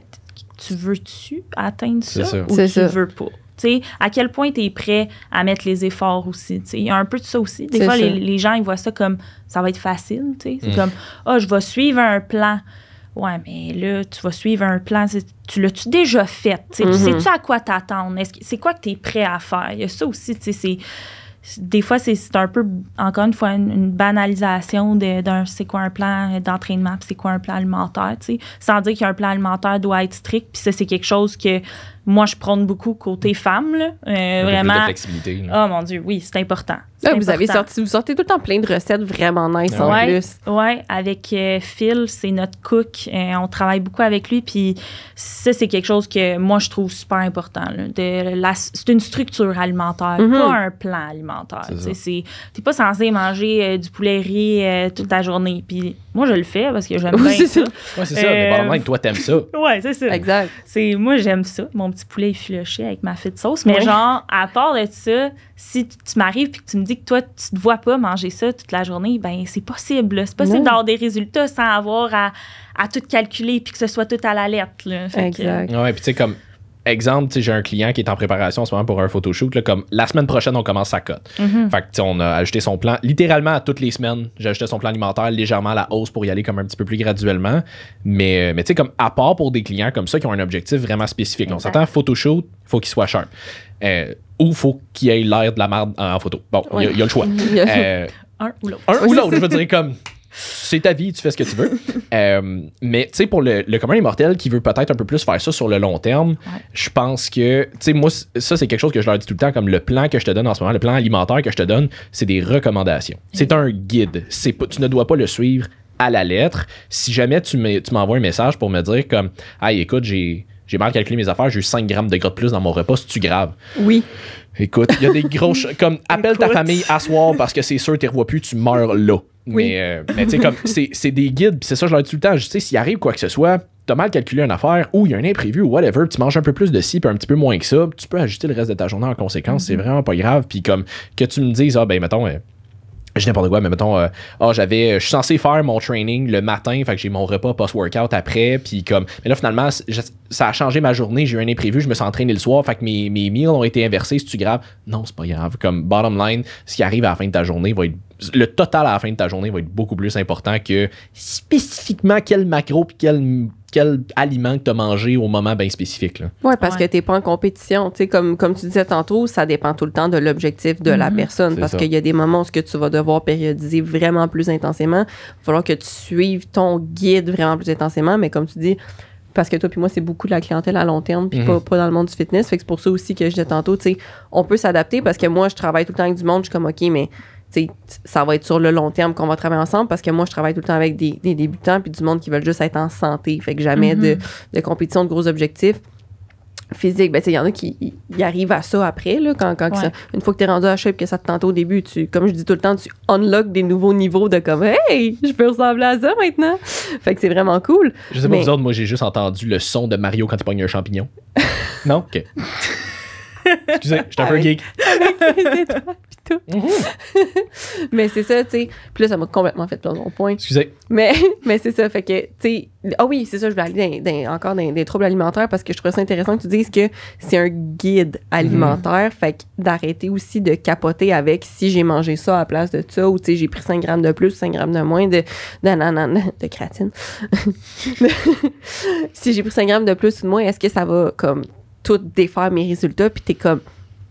tu veux-tu atteindre ça, C'est ça. ou tu ça. veux pas? Tu sais, à quel point tu es prêt à mettre les efforts aussi. tu sais? Il y a un peu de ça aussi. Des fois, les, les gens, ils voient ça comme ça va être facile. tu sais? C'est Mm. comme, ah, je vais suivre un plan. Ouais, mais là, tu vas suivre un plan. c'est- Tu l'as-tu déjà fait? tu sais? Tu Mhm. sais-tu à quoi t'attendre? C'est quoi que tu es prêt à faire? Il y a ça aussi. tu sais, c'est des fois, c'est un peu, encore une fois, une, une banalisation d'un c'est quoi un plan d'entraînement, c'est quoi un plan alimentaire, tu sais. Sans dire qu'un plan alimentaire doit être strict, puis ça, c'est quelque chose que moi, je prône beaucoup côté femme, là. Euh, de vraiment. flexibilité. là. Oh mon Dieu, oui, c'est important. Là, vous avez sorti, vous sortez tout le temps plein de recettes vraiment nice en Ouais, plus. ouais, avec euh, Phil, c'est notre cook. Euh, on travaille beaucoup avec lui, puis ça, c'est quelque chose que moi, je trouve super important. là. De la- c'est une structure alimentaire, Mhm. pas un plan alimentaire. Tu sais, ça. c'est- T'es pas censé manger euh, du poulet riz euh, toute la journée. Puis moi, je le fais parce que j'aime Oui, bien c'est ça. Ouais, c'est ça. Mais Euh, bottom line, toi, t'aimes ça. *laughs* Ouais, c'est ça. Exact. C'est moi j'aime ça, mon petit poulet effiloché avec ma fite sauce. Mais Ouais. genre à part de ça, si tu tu m'arrives puis que tu me dis que toi tu te vois pas manger ça toute la journée, ben c'est possible. là. C'est possible d'avoir des résultats sans avoir à, à tout calculer puis que ce soit tout à la lettre. là. Fait que- Exact. Ouais, puis tu sais, comme exemple, j'ai un client qui est en préparation en ce moment pour un photoshoot. Là, comme la semaine prochaine, on commence sa cote. Mhm. Fait que, on a ajusté son plan. Littéralement, à toutes les semaines, j'ai ajusté son plan alimentaire légèrement à la hausse pour y aller comme un petit peu plus graduellement. Mais, euh, mais tu sais, comme à part pour des clients comme ça qui ont un objectif vraiment spécifique. On Exact. s'entend, photoshoot, faut qu'il soit sharp. Euh, ou faut qu'il ait l'air de la merde en photo. Bon, il y a- il y, a le choix. *laughs* Euh, Un ou l'autre. un ou l'autre, je veux dire, comme c'est ta vie, tu fais ce que tu veux. *laughs* Euh, mais tu sais, pour le, le commun immortel qui veut peut-être un peu plus faire ça sur le long terme, je pense que, tu sais, moi, ça, c'est quelque chose que je leur dis tout le temps, comme le plan que je te donne en ce moment, le plan alimentaire que je te donne, c'est des recommandations. C'est un guide. C'est tu ne dois pas le suivre à la lettre. Si jamais tu me- tu m'envoies un message pour me dire comme, hey, écoute, j'ai. J'ai mal calculé mes affaires, j'ai eu 5 grammes de gras de plus dans mon repas, c'est-tu grave? Oui. Écoute, il y a des gros. *laughs* comme, appelle ta famille à soir parce que c'est sûr, tu ne revois plus, tu meurs là. Oui. Mais, euh, mais tu sais, comme, c'est des guides, c'est ça, je leur dis tout le temps. Je sais, s'il arrive quoi que ce soit, t'as mal calculé une affaire ou il y a un imprévu ou whatever, tu manges un peu plus de ci, puis un petit peu moins que ça, tu peux ajuster le reste de ta journée en conséquence, c'est vraiment pas grave. Puis comme, que tu me dises, ah ben, mettons. Euh, je n'importe quoi, mais mettons, euh, ah, j'avais, je suis censé faire mon training le matin, fait que j'ai mon repas post-workout après, puis comme, mais là, finalement, ça a changé ma journée, j'ai eu un imprévu, je me suis entraîné le soir, fait que mes, mes meals ont été inversés, c'est-tu grave? Non, c'est pas grave. Comme, bottom line, ce qui arrive à la fin de ta journée va être, le total à la fin de ta journée va être beaucoup plus important que spécifiquement quel macro puis quel, quel aliment que tu as mangé au moment bien spécifique, là. Ouais, parce Ouais. que t'es pas en compétition. Tu sais, comme, comme tu disais tantôt, ça dépend tout le temps de l'objectif de la Mhm. personne. Parce qu'il y a des moments où ce que tu vas devoir périodiser vraiment plus intensément. Il va falloir que tu suives ton guide vraiment plus intensément. Mais comme tu dis, parce que toi puis moi, c'est beaucoup de la clientèle à long terme, puis Mhm. pas, pas dans le monde du fitness. Fait que c'est pour ça aussi que je disais tantôt, tu sais, on peut s'adapter parce que moi, je travaille tout le temps avec du monde. Je suis comme, OK, mais tu ça va être sur le long terme qu'on va travailler ensemble parce que moi, je travaille tout le temps avec des, des débutants puis du monde qui veulent juste être en santé. Fait que jamais de, de compétition, de gros objectifs physiques. Ben, tu sais, il y en a qui y- y arrivent à ça après, là, quand, quand que Ouais. ça- une fois que tu es rendu à shape, que ça te tente au début, tu, comme je dis tout le temps, tu unlock des nouveaux niveaux de comme, hey, je peux ressembler à ça maintenant. Fait que c'est vraiment cool. Je sais pas Mais- vous autres, moi j'ai juste entendu le son de Mario quand il pogne un champignon. *laughs* non? Ok. Excusez, j'étais un peu Avec- geek. Pis tout. Mais c'est ça, tu sais. Puis là, ça m'a complètement fait perdre mon point. Excusez. Mais, *laughs* mais c'est ça, fait que, tu sais, ah oui, c'est ça, je voulais aller dans- dans- encore dans des troubles alimentaires parce que je trouvais ça intéressant que tu dises que c'est un guide alimentaire, fait que d'arrêter aussi de capoter avec si j'ai mangé ça à la place de ça ou, tu sais, j'ai pris 5 grammes de plus, 5 grammes de moins de, de, nanana- de créatine. *laughs* si j'ai pris 5 grammes de plus ou de moins, est-ce que ça va, comme, tout défaire mes résultats? Puis t'es comme,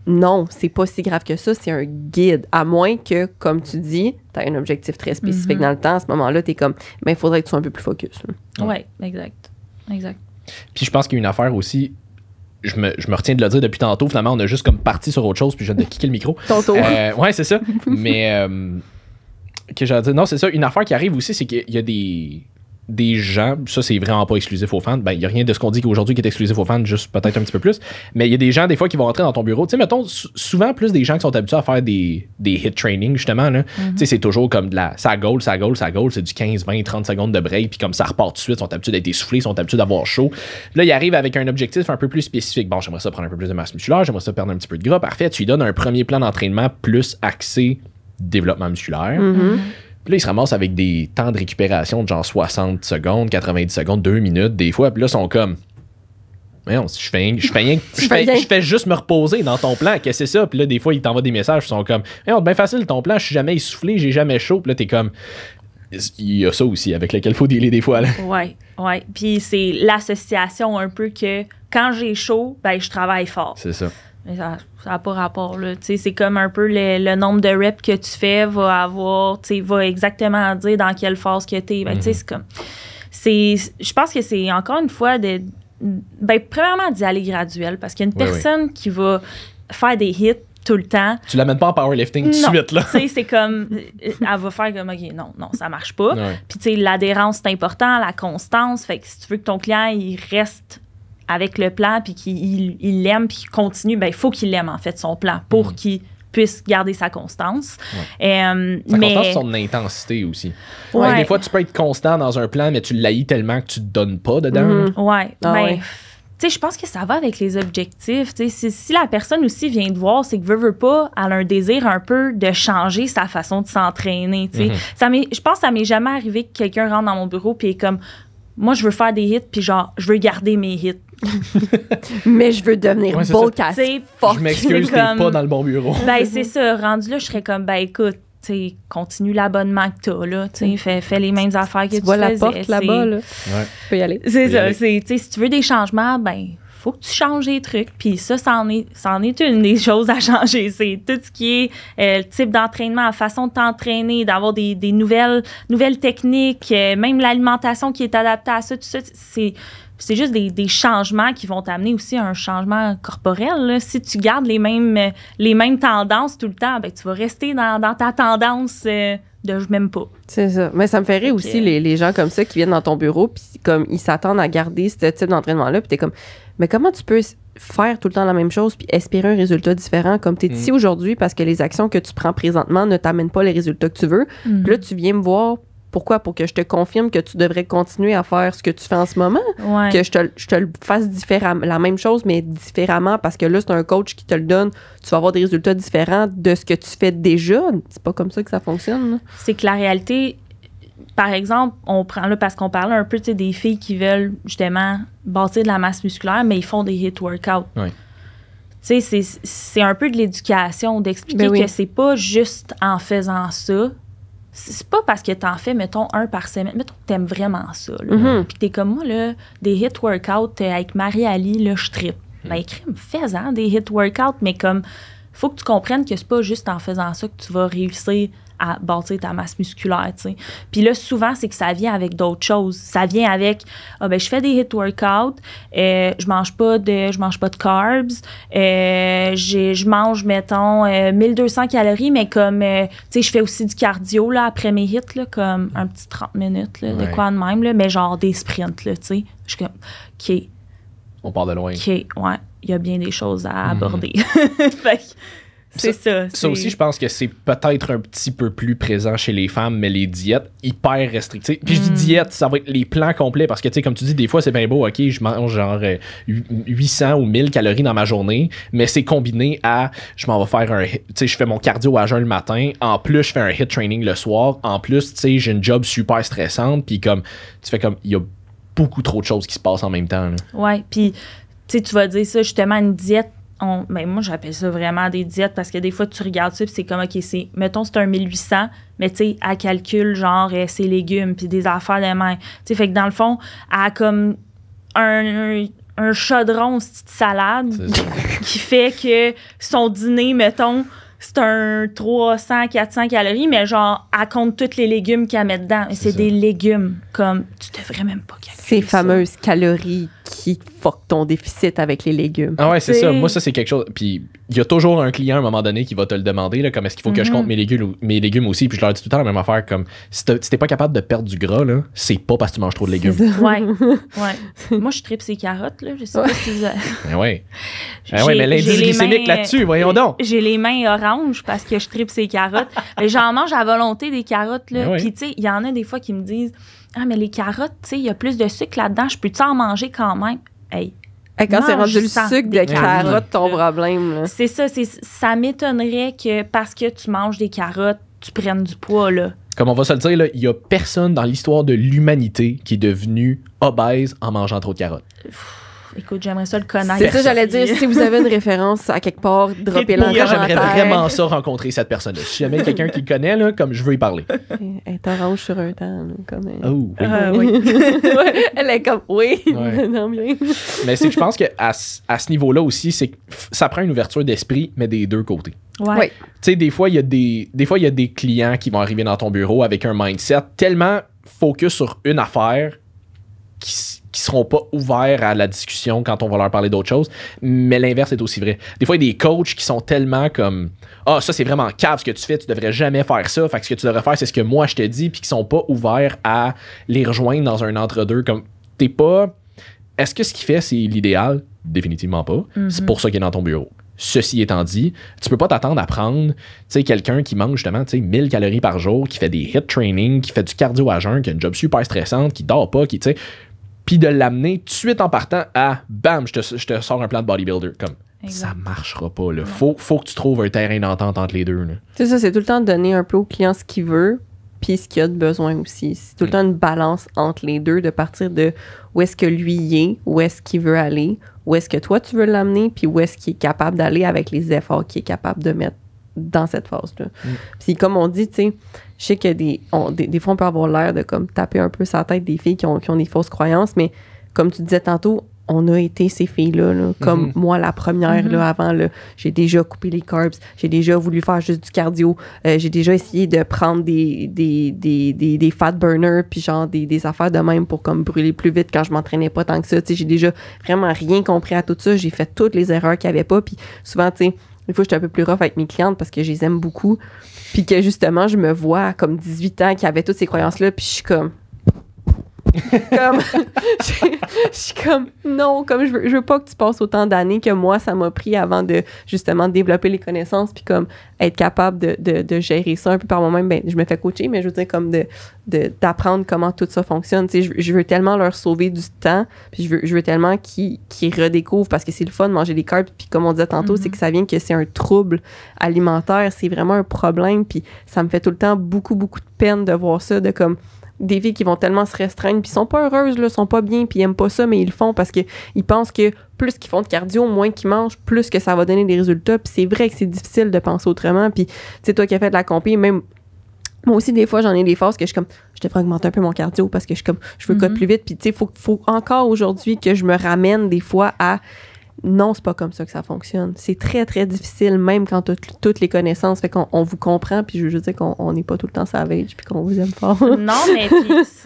non, c'est pas si grave que ça, c'est un guide. À moins que, comme tu dis, tu as un objectif très spécifique Mhm. dans le temps. À ce moment-là, tu es comme, ben, il faudrait que tu sois un peu plus focus. là. Ouais, exact. Exact. Puis je pense qu'il y a une affaire aussi. Je me, je me retiens de le dire depuis tantôt. Finalement, on a juste comme parti sur autre chose, puis je viens de kicker le micro. *laughs* Tour. Euh, ouais, c'est ça. *laughs* Mais euh, que j'allais dire, non, c'est ça. Une affaire qui arrive aussi, c'est qu'il y a des, des gens, ça c'est vraiment pas exclusif aux fans. Ben, il y a rien de ce qu'on dit qu'aujourd'hui qui est exclusif aux fans, juste peut-être un petit peu plus. Mais il y a des gens, des fois, qui vont rentrer dans ton bureau. Tu sais, mettons, sou- souvent plus des gens qui sont habitués à faire des, des hit training, justement. Là. Tu sais, c'est toujours comme de la. Ça goal, ça goal, ça goal, c'est du 15, 20, 30 secondes de break, puis comme ça repart tout de suite, ils sont habitués d'être essoufflés, ils sont habitués d'avoir chaud. Là, ils arrivent avec un objectif un peu plus spécifique. Bon, j'aimerais ça prendre un peu plus de masse musculaire, j'aimerais ça perdre un petit peu de gras. Parfait, tu lui donnes un premier plan d'entraînement plus axé développement musculaire. Mhm. Puis là, ils se ramassent avec des temps de récupération de genre 60 secondes, 90 secondes, 2 minutes, des fois. Puis là, ils sont comme. Mais non, je fais je fais rien- je *laughs* fais fais, rien. je fais juste me reposer dans ton plan. Qu'est-ce que c'est ça? Puis là, des fois, ils t'envoient des messages, ils sont comme, mais bien facile ton plan, je suis jamais essoufflé, j'ai jamais chaud. Puis là, t'es comme, il y a ça aussi avec lequel il faut dealer des fois. Là. Ouais, ouais. Puis c'est l'association un peu que quand j'ai chaud, ben je travaille fort. C'est ça. Mais ça n'a pas rapport, là. Tu sais, c'est comme un peu le, le nombre de reps que tu fais va avoir, tu sais, va exactement dire dans quelle phase que tu es. Ben, tu sais, c'est comme. C'est, je pense que c'est encore une fois de. Ben, premièrement, d'y aller graduel parce qu'il y a une Oui, oui. personne qui va faire des hits tout le temps. Tu l'amènes pas en powerlifting tout de suite, là. *laughs* Tu sais, c'est comme. Elle va faire comme, OK, non, non, ça marche pas. Ouais. Puis, tu sais, l'adhérence, c'est important, la constance. Fait que si tu veux que ton client, il reste avec le plan, puis qu'il il- il l'aime, puis qu'il continue, ben il faut qu'il l'aime, en fait, son plan, pour Mhm. qu'il puisse garder sa constance. Euh, Ça mais, constate son intensité aussi. Ouais. Ouais, Des fois, tu peux être constant dans un plan, mais tu l'haïs tellement que tu te donnes pas dedans. Là. ouais, Ah ben, ouais. tu sais, je pense que ça va avec les objectifs. Tu sais, si, si la personne aussi vient te voir, c'est que veut, veut pas, elle a un désir un peu de changer sa façon de s'entraîner. tu sais. Mhm. Ça m'est- je pense que ça m'est jamais arrivé que quelqu'un rentre dans mon bureau puis est comme, moi, je veux faire des hits, puis genre, je veux garder mes hits. *laughs* Mais je veux devenir Ouais, sais, fuck. Je m'excuse, t'es comme- pas dans le bon bureau. Ben, *laughs* c'est ça. Rendu là, je serais comme, ben, écoute, tu sais, continue l'abonnement que t'as, là. Tu sais, fais, fais les mêmes affaires que tu, Tu vois la faisais, porte là-bas, là. Ouais. Tu peux y aller. C'est ça. aller. c'est- tu sais, si tu veux des changements, ben, faut que tu changes des trucs. Puis ça, c'en est, une des *laughs* choses à changer. C'est tout ce qui est euh, le type d'entraînement, la façon de t'entraîner, d'avoir des, nouvelles techniques, euh, même l'alimentation qui est adaptée à ça, tout ça. C'est, c'est juste des, des changements qui vont t'amener aussi à un changement corporel. là. Si tu gardes les mêmes, les mêmes tendances tout le temps, ben, tu vas rester dans, dans ta tendance euh, de je m'aime pas. C'est ça. Mais ça me fait rire Fait aussi, les, les gens comme ça qui viennent dans ton bureau, puis comme ils s'attendent à garder ce type d'entraînement-là, puis t'es comme, mais comment tu peux faire tout le temps la même chose puis espérer un résultat différent? Comme t'es Mm. ici aujourd'hui parce que les actions que tu prends présentement ne t'amènent pas les résultats que tu veux. Puis là, tu viens me voir. Pourquoi? Pour que je te confirme que tu devrais continuer à faire ce que tu fais en ce moment, Ouais. que je te, je te le fasse différemment, la même chose, mais différemment, parce que là, c'est un coach qui te le donne, tu vas avoir des résultats différents de ce que tu fais déjà. C'est pas comme ça que ça fonctionne. c'est que la réalité, par exemple, on prend là parce qu'on parlait un peu tu sais, des filles qui veulent justement bâtir de la masse musculaire, mais ils font des hit workouts. Ouais. Tu sais, c'est- c'est un peu de l'éducation, d'expliquer Ben oui. que c'est pas juste en faisant ça. C'est pas parce que t'en fais, mettons, un par semaine. Mettons que t'aimes vraiment ça. Là. Mhm. Puis t'es comme moi, là, des hit workouts euh, avec Marie-Ali, là, je trippe. Hmm. Ben, crime, fais-en des hit workouts, mais comme, faut que tu comprennes que c'est pas juste en faisant ça que tu vas réussir à bâtir ta masse musculaire, tu sais. Puis là, souvent, c'est que ça vient avec d'autres choses. Ça vient avec, ah ben, je fais des hit workouts, euh, je mange pas de, je mange pas de carbs, euh, je mange, mettons, euh, 1200 calories, mais comme, euh, tu sais, je fais aussi du cardio, là, après mes hits, là, comme un petit 30 minutes, là, de Ouais. quoi de même, là, mais genre des sprints, là, tu sais. Je suis comme, OK, On part de loin. OK, ouais, il y a bien des choses à Mhm. aborder. *laughs* Fait que c'est ça. Ça aussi, je pense que c'est peut-être un petit peu plus présent chez les femmes, mais les diètes hyper restrictives. Puis je dis Mm. diète, ça va être les plans complets parce que, tu sais, comme tu dis, des fois, c'est bien beau, OK, je mange genre euh, hu- 800 ou 1000 calories dans ma journée, mais c'est combiné à, je m'en vais faire un, tu sais, je fais mon cardio à jeun le matin, en plus, je fais un hit training le soir, en plus, tu sais, j'ai une job super stressante, puis comme, tu fais comme, il y a beaucoup trop de choses qui se passent en même temps. là. Ouais, puis tu sais, tu vas dire ça justement une diète. On, ben moi, j'appelle ça vraiment des diètes parce que des fois, tu regardes ça puis c'est comme, OK, c'est, mettons, c'est un 1800, mais tu sais, elle calcule genre euh, ses légumes puis des affaires de main. Tu sais, fait que dans le fond, elle a comme un, un, un chaudron de salade *laughs* qui fait que son dîner, mettons, c'est un 300, 400 calories, mais genre, elle compte tous les légumes qu'elle met dedans. Et C'est des légumes, comme, tu devrais même pas calculer Ces ça. fameuses calories qui fuck ton déficit avec les légumes. Ah ouais, c'est ça. Moi, ça, c'est quelque chose. Puis, il y a toujours un client à un moment donné qui va te le demander, là, comme est-ce qu'il faut que je Mhm. compte mes légumes, ou- mes légumes aussi? Puis, je leur dis tout le temps la même affaire, comme si t'es pas capable de perdre du gras, là, c'est pas parce que tu manges trop de légumes. Ouais, *laughs* ouais. *laughs* Moi, je tripe ces carottes, là. Je sais pas si vous avez- *laughs* Ben ouais. Ben ouais, mais l'indice glycémique mains, là-dessus, voyons donc. J'ai les mains oranges parce que je tripe ces carottes. mais j'en mange à volonté des carottes, là. Ben ouais. Puis, tu sais, il y en a des fois qui me disent Ah, mais les carottes, tu sais, il y a plus de sucre là-dedans. Je peux-tu en manger quand même? Hey, quand c'est rendu le sucre de des carotte, ton carottes. problème. là. c'est ça. c'est ça m'étonnerait que parce que tu manges des carottes, tu prennes du poids, là. Comme on va se le dire, là, il y a personne dans l'histoire de l'humanité qui est devenu obèse en mangeant trop de carottes. Écoute, j'aimerais ça le connaître. C'est ça, j'allais dire. Si vous avez une référence à quelque part, droppez-la en j'aimerais vraiment ça rencontrer cette personne-là. Si jamais quelqu'un qui le connaît, là, comme je veux y parler. Elle est orange sur un temps, comme elle. Oh, oui. Ah, oui. *laughs* Ouais, elle est comme, oui, Ouais. *laughs* non, bien. Mais c'est que je pense qu'à à ce niveau-là aussi, c'est ça prend une ouverture d'esprit, mais des deux côtés. Ouais. Ouais. Tu sais, des fois, il y a des, des fois, il y a des clients qui vont arriver dans ton bureau avec un mindset tellement focus sur une affaire qui, qui seront pas ouverts à la discussion quand on va leur parler d'autre chose. Mais l'inverse est aussi vrai. Des fois, il y a des coachs qui sont tellement comme Ah, ça, c'est vraiment cave ce que tu fais, tu devrais jamais faire ça. Fait que ce que tu devrais faire, c'est ce que moi je te dis, puis qui sont pas ouverts à les rejoindre dans un entre-deux. Comme, t'es pas. Est-ce que ce qu'il fait, c'est l'idéal? Définitivement pas. C'est pour ça qu'il est dans ton bureau. Ceci étant dit, tu peux pas t'attendre à prendre tu sais, quelqu'un qui mange justement tu sais, 1000 calories par jour, qui fait des hit training, qui fait du cardio à jeun, qui a une job super stressante, qui dort pas, qui, tu sais, puis de l'amener tout de suite en partant à bam, je te, je te sors un plan de bodybuilder. Comme, Exact. ça marchera pas, là. Faut, faut que tu trouves un terrain d'entente entre les deux, là. C'est ça, c'est tout le temps de donner un peu au client ce qu'il veut, puis ce qu'il a de besoin aussi. C'est tout le temps une balance entre les deux, de partir de où est-ce que lui y est, où est-ce qu'il veut aller, où est-ce que toi tu veux l'amener, puis où est-ce qu'il est capable d'aller avec les efforts qu'il est capable de mettre dans cette phase-là. Puis comme on dit, tu sais, je sais que des, on- des, des fois on peut avoir l'air de comme taper un peu sa tête des filles qui ont, qui ont des fausses croyances, mais comme tu disais tantôt, on a été ces filles-là, là, comme Mhm. moi la première, là, avant, là, j'ai déjà coupé les carbs, j'ai déjà voulu faire juste du cardio, euh, j'ai déjà essayé de prendre des, des, des, des, des fat burners, puis genre des, des affaires de même pour comme brûler plus vite quand je m'entraînais pas tant que ça. Tu sais, j'ai déjà vraiment rien compris à tout ça. J'ai fait toutes les erreurs qu'il n'y avait pas. Puis souvent, tu sais, des fois, j'étais un peu plus rough avec mes clientes parce que je les aime beaucoup. Puis que justement, je me vois comme 18 ans qui avait toutes ces croyances-là, puis je suis comme. *laughs* comme je suis comme non comme je veux, je veux pas que tu passes autant d'années que moi ça m'a pris avant de justement développer les connaissances puis comme être capable de, de, de gérer ça un peu par moi-même. Ben je me fais coacher mais je veux dire comme de d'apprendre comment tout ça fonctionne. Tu sais je, je veux tellement leur sauver du temps puis je veux, je veux tellement qu'ils redécouvrent parce que c'est le fun de manger des carbs puis comme on disait tantôt c'est que ça vient que c'est un trouble alimentaire c'est vraiment un problème puis ça me fait tout le temps beaucoup beaucoup de peine de voir ça de comme des filles qui vont tellement se restreindre puis sont pas heureuses là, sont pas bien puis ils aiment pas ça mais ils le font parce que ils pensent que plus qu'ils font de cardio, moins qu'ils mangent, plus que ça va donner des résultats. Puis c'est vrai que c'est difficile de penser autrement. Puis tu sais toi qui as fait de la compé même moi aussi des fois j'en ai des phases que je suis comme je devrais augmenter un peu mon cardio parce que je suis comme je veux cote plus vite. Puis tu sais faut faut encore aujourd'hui que je me ramène des fois à non, c'est pas comme ça que ça fonctionne. C'est très, très difficile, même quand tu as toutes les connaissances. Fait qu'on on vous comprend, puis je veux juste dire qu'on on n'est pas tout le temps savage, puis qu'on vous aime fort. non, *laughs* mais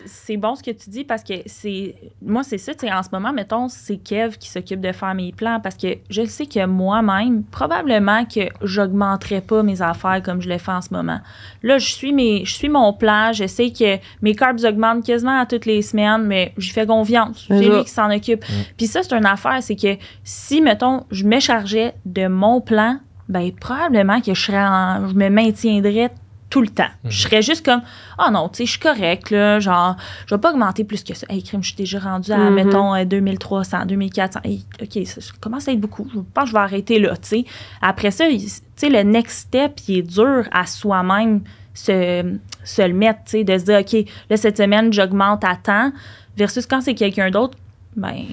c'est bon ce que tu dis parce que c'est. Moi, c'est ça, tu sais, en ce moment, mettons, c'est Kev qui s'occupe de faire mes plans parce que je sais que moi-même, probablement que j'augmenterais pas mes affaires comme je le fais en ce moment. Là, je suis, mes, je suis mon plan, je sais que mes carbs augmentent quasiment à toutes les semaines, mais j'y fais confiance. C'est lui qui s'en occupe. Puis ça, c'est une affaire, c'est que si, mettons, je me chargeais de mon plan, ben probablement que je, serais en- je me maintiendrais tout le temps. Je serais juste comme, ah non, tu sais, je suis correct, là, genre, je vais pas augmenter plus que ça. Hey, crime, je suis déjà rendu à, Mhm. mettons, euh, 2300, 2400. Hey, OK, ça, ça commence à être beaucoup. Je pense que je vais arrêter là, tu sais. Après ça, tu sais, le next step, il est dur à soi-même se, se le mettre, tu sais, de se dire, OK, là, cette semaine, j'augmente à temps, versus quand c'est quelqu'un d'autre, ben,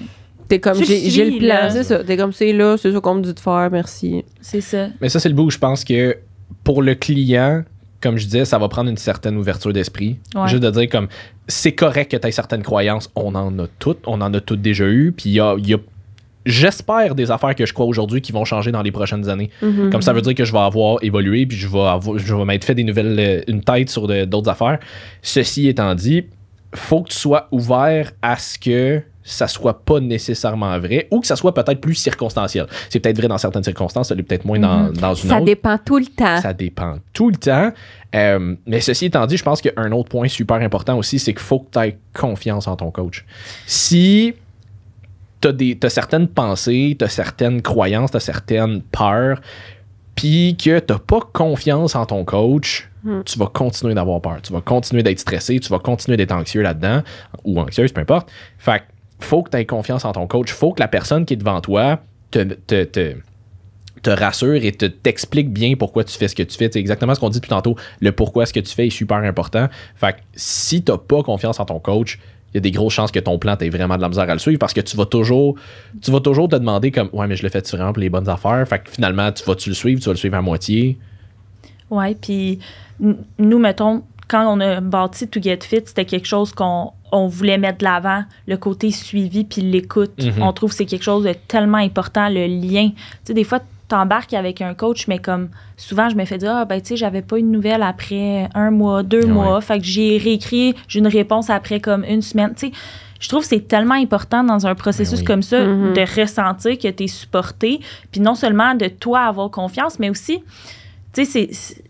T'es comme, j'ai le plan, c'est ça. T'es comme, c'est là, c'est ça qu'on me dit de faire, merci. c'est ça. Mais ça, c'est le bout où je pense que pour le client, comme je disais, ça va prendre une certaine ouverture d'esprit. Ouais. Juste de dire comme c'est correct que tu aies certaines croyances, on en a toutes, on en a toutes déjà eues, puis il y a, il y a, j'espère, des affaires que je crois aujourd'hui qui vont changer dans les prochaines années. Mhm. Comme ça veut dire que je vais avoir évolué, puis je vais, avoir, je vais m'être fait des nouvelles, euh, une tête sur de- d'autres affaires. Ceci étant dit, faut que tu sois ouvert à ce que ça soit pas nécessairement vrai ou que ça soit peut-être plus circonstanciel. C'est peut-être vrai dans certaines circonstances, ça l'est peut-être moins dans, dans une Ça autre. dépend tout le temps. Ça dépend tout le temps. Euh, mais ceci étant dit, je pense qu'un autre point super important aussi, c'est qu'il faut que tu aies confiance en ton coach. Si tu as, certaines pensées, tu as certaines croyances, tu as certaines peurs, puis que tu pas confiance en ton coach, Hmm. tu vas continuer d'avoir peur. Tu vas continuer d'être stressé, tu vas continuer d'être anxieux là-dedans, ou anxieuse, peu importe. Fait que faut que tu aies confiance en ton coach. faut que la personne qui est devant toi te, te, te, te rassure et te t'explique bien pourquoi tu fais ce que tu fais. C'est exactement ce qu'on dit depuis tantôt. Le pourquoi ce que tu fais est super important. Fait que si t'as pas confiance en ton coach, il y a des grosses chances que ton plan t'ait vraiment de la misère à le suivre parce que tu vas toujours, tu vas toujours te demander comme, ouais, mais je le fais vraiment pour les bonnes affaires? Fait que finalement, tu vas-tu le suivre, tu vas le suivre à moitié. Ouais, puis nous, mettons, quand on a bâti To Get Fit, c'était quelque chose qu'on on voulait mettre de l'avant, le côté suivi puis l'écoute. Mhm. On trouve que c'est quelque chose de tellement important, le lien. Tu sais, des fois, t'embarques avec un coach, mais comme souvent, je me fais dire, ah, ben, tu sais, j'avais pas une nouvelle après un mois, deux Ouais. mois. Fait que j'ai réécrit, j'ai une réponse après comme une semaine. Tu sais, je trouve que c'est tellement important dans un processus Ben oui. comme ça Mhm. de ressentir que tu es supporté, puis non seulement de toi avoir confiance, mais aussi, tu sais, c'est-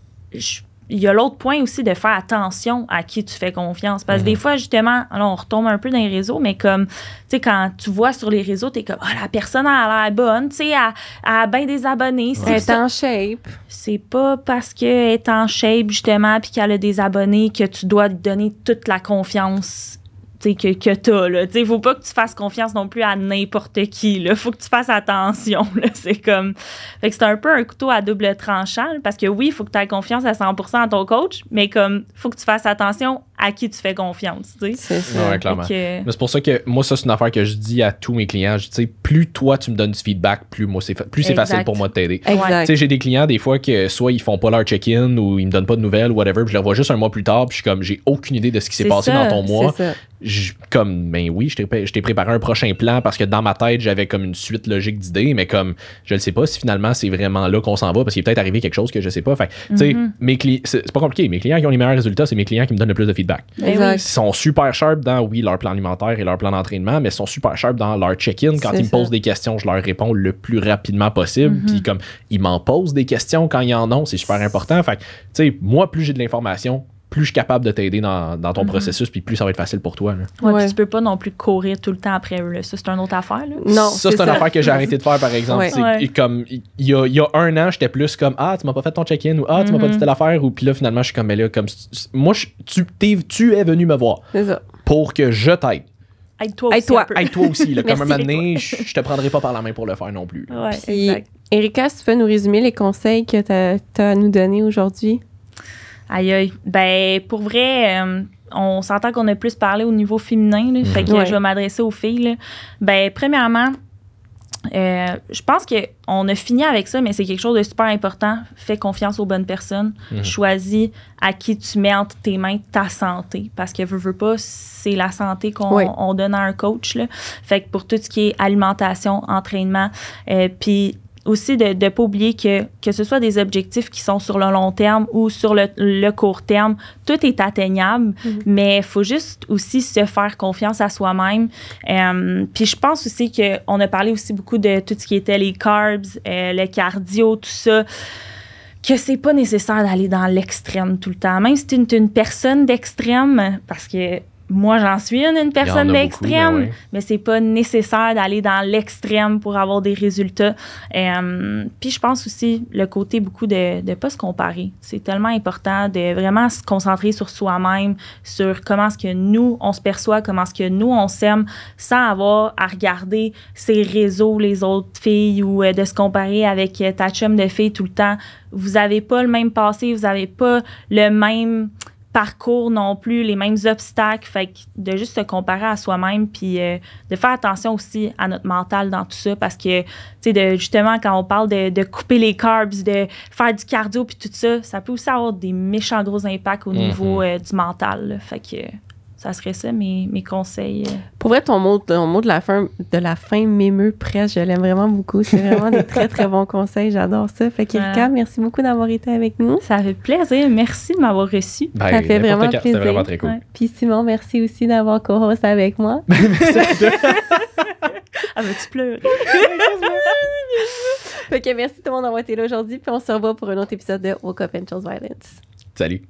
Il y a l'autre point aussi de faire attention à qui tu fais confiance. Parce que Mhm. des fois, justement, alors on retombe un peu dans les réseaux, mais comme, tu sais, quand tu vois sur les réseaux, tu es comme, ah, la personne a l'air bonne, tu sais, elle, a bien des abonnés. c'est Elle est ça. en shape. C'est pas parce qu'elle est en shape, justement, puis qu'elle a des abonnés que tu dois lui donner toute la confiance que, que t'as. Là. Faut pas que tu fasses confiance non plus à n'importe qui. Là. Faut que tu fasses attention. *laughs* C'est comme... C'est un peu un couteau à double tranchant. parce que oui, il faut que tu aies confiance à 100% à ton coach, mais comme faut que tu fasses attention à qui tu fais confiance. Tu sais. C'est ça. Ouais, clairement. Fait que- Mais c'est pour ça que moi, ça, c'est une affaire que je dis à tous mes clients. Je dis, tu sais, plus toi, tu me donnes du feedback, plus, moi, c'est fa- plus c'est facile pour moi de t'aider. Tu Exact. sais, j'ai des clients, des fois, que soit ils font pas leur check-in ou ils me donnent pas de nouvelles ou whatever, puis je les revois juste un mois plus tard, puis je suis comme, j'ai aucune idée de ce qui s'est passé ça, dans ton mois. C'est ça. Je- comme, ben oui, je t'ai je t'ai préparé un prochain plan parce que dans ma tête, j'avais comme une suite logique d'idées, mais comme, je ne sais pas si finalement c'est vraiment là qu'on s'en va parce qu'il est peut-être arrivé quelque chose que je sais pas. Fait que, tu sais, Mhm. mes cli- c'est c'est pas compliqué. Mes clients qui ont les meilleurs résultats, c'est mes clients qui me donnent le plus de feedback. Ben Exact. Ils sont super sharp dans, oui, leur plan alimentaire et leur plan d'entraînement, mais ils sont super sharp dans leur check-in. Quand ils me ça. posent des questions, je leur réponds le plus rapidement possible. Mhm. Puis comme ils m'en posent des questions quand ils en ont, c'est super important. Fait que, tu sais, moi, plus j'ai de l'information, plus je suis capable de t'aider dans, dans ton Mhm. processus, puis plus ça va être facile pour toi. là. Ouais, Ouais. puis tu peux pas non plus courir tout le temps après eux. là. Ça, c'est une autre affaire. Là. Non, ça, c'est une affaire que j'ai arrêté de faire, par exemple. Ouais. Comme, il y a, il y a un an, j'étais plus comme, ah, tu m'as pas fait ton check-in, ou ah, tu m'as pas Mhm. dit telle affaire, ou puis là, finalement, je suis comme, mais là, comme, moi, je- tu, t'es- tu es venu me voir ça. pour que je t'aide. Aide-toi aussi. Aide-toi. toi aussi, là, *laughs* comme un moment donné, je, je te prendrai pas par la main pour le faire non plus. Puis, exact. Erika, si tu peux nous résumer les conseils que tu as à nous donner aujourd'hui? Aïe, aïe. Ben, pour vrai, euh, on s'entend qu'on a plus parlé au niveau féminin, là, fait que Ouais. je vais m'adresser aux filles. là. Ben, premièrement, euh, je pense qu'on a fini avec ça, mais c'est quelque chose de super important. Fais confiance aux bonnes personnes. Mhm. Choisis à qui tu mets entre tes mains ta santé. Parce que, veux, veux pas, c'est la santé qu'on Oui. on donne à un coach. Là. Fait que pour tout ce qui est alimentation, entraînement, euh, puis aussi de ne pas oublier que que ce soit des objectifs qui sont sur le long terme ou sur le, le court terme, tout est atteignable, Mhm. mais il faut juste aussi se faire confiance à soi-même. Euh, puis je pense aussi qu'on a parlé aussi beaucoup de tout ce qui était les carbs, euh, le cardio, tout ça que c'est pas nécessaire d'aller dans l'extrême tout le temps. Même si tu es une, personne d'extrême, parce que moi j'en suis une, une personne d'extrême, mais ouais. mais c'est pas nécessaire d'aller dans l'extrême pour avoir des résultats. Euh, puis je pense aussi le côté beaucoup de ne pas se comparer. C'est tellement important de vraiment se concentrer sur soi-même, sur comment est-ce que nous, on se perçoit, comment est-ce que nous, on s'aime, sans avoir à regarder ces réseaux, les autres filles, ou euh, de se comparer avec euh, ta chum de fille tout le temps. Vous n'avez pas le même passé, vous n'avez pas le même parcours non plus, les mêmes obstacles. Fait que de juste se comparer à soi-même, puis euh, de faire attention aussi à notre mental dans tout ça, parce que, tu sais, de- justement, quand on parle de, de couper les carbs, de faire du cardio, puis tout ça, ça peut aussi avoir des méchants gros impacts au Mhm. niveau euh, du mental. là. Fait que ça serait ça, mes, mes conseils. euh. Pour vrai, ton mot, ton mot de la fin, de la fin m'émeut presque. Je l'aime vraiment beaucoup. C'est vraiment des très, très bons conseils. J'adore ça. Fait qu'Erika, Voilà. merci beaucoup d'avoir été avec nous. Ça fait plaisir. Merci de m'avoir reçu. Ben, Ça fait vraiment plaisir. vraiment très cool. Ouais. Puis Simon, merci aussi d'avoir co-host avec moi. *laughs* Ah, veux-tu pleurer? *laughs* fait que merci tout le monde d'avoir été là aujourd'hui. Puis on se revoit pour un autre épisode de Woke Up and Chose Violence. Salut.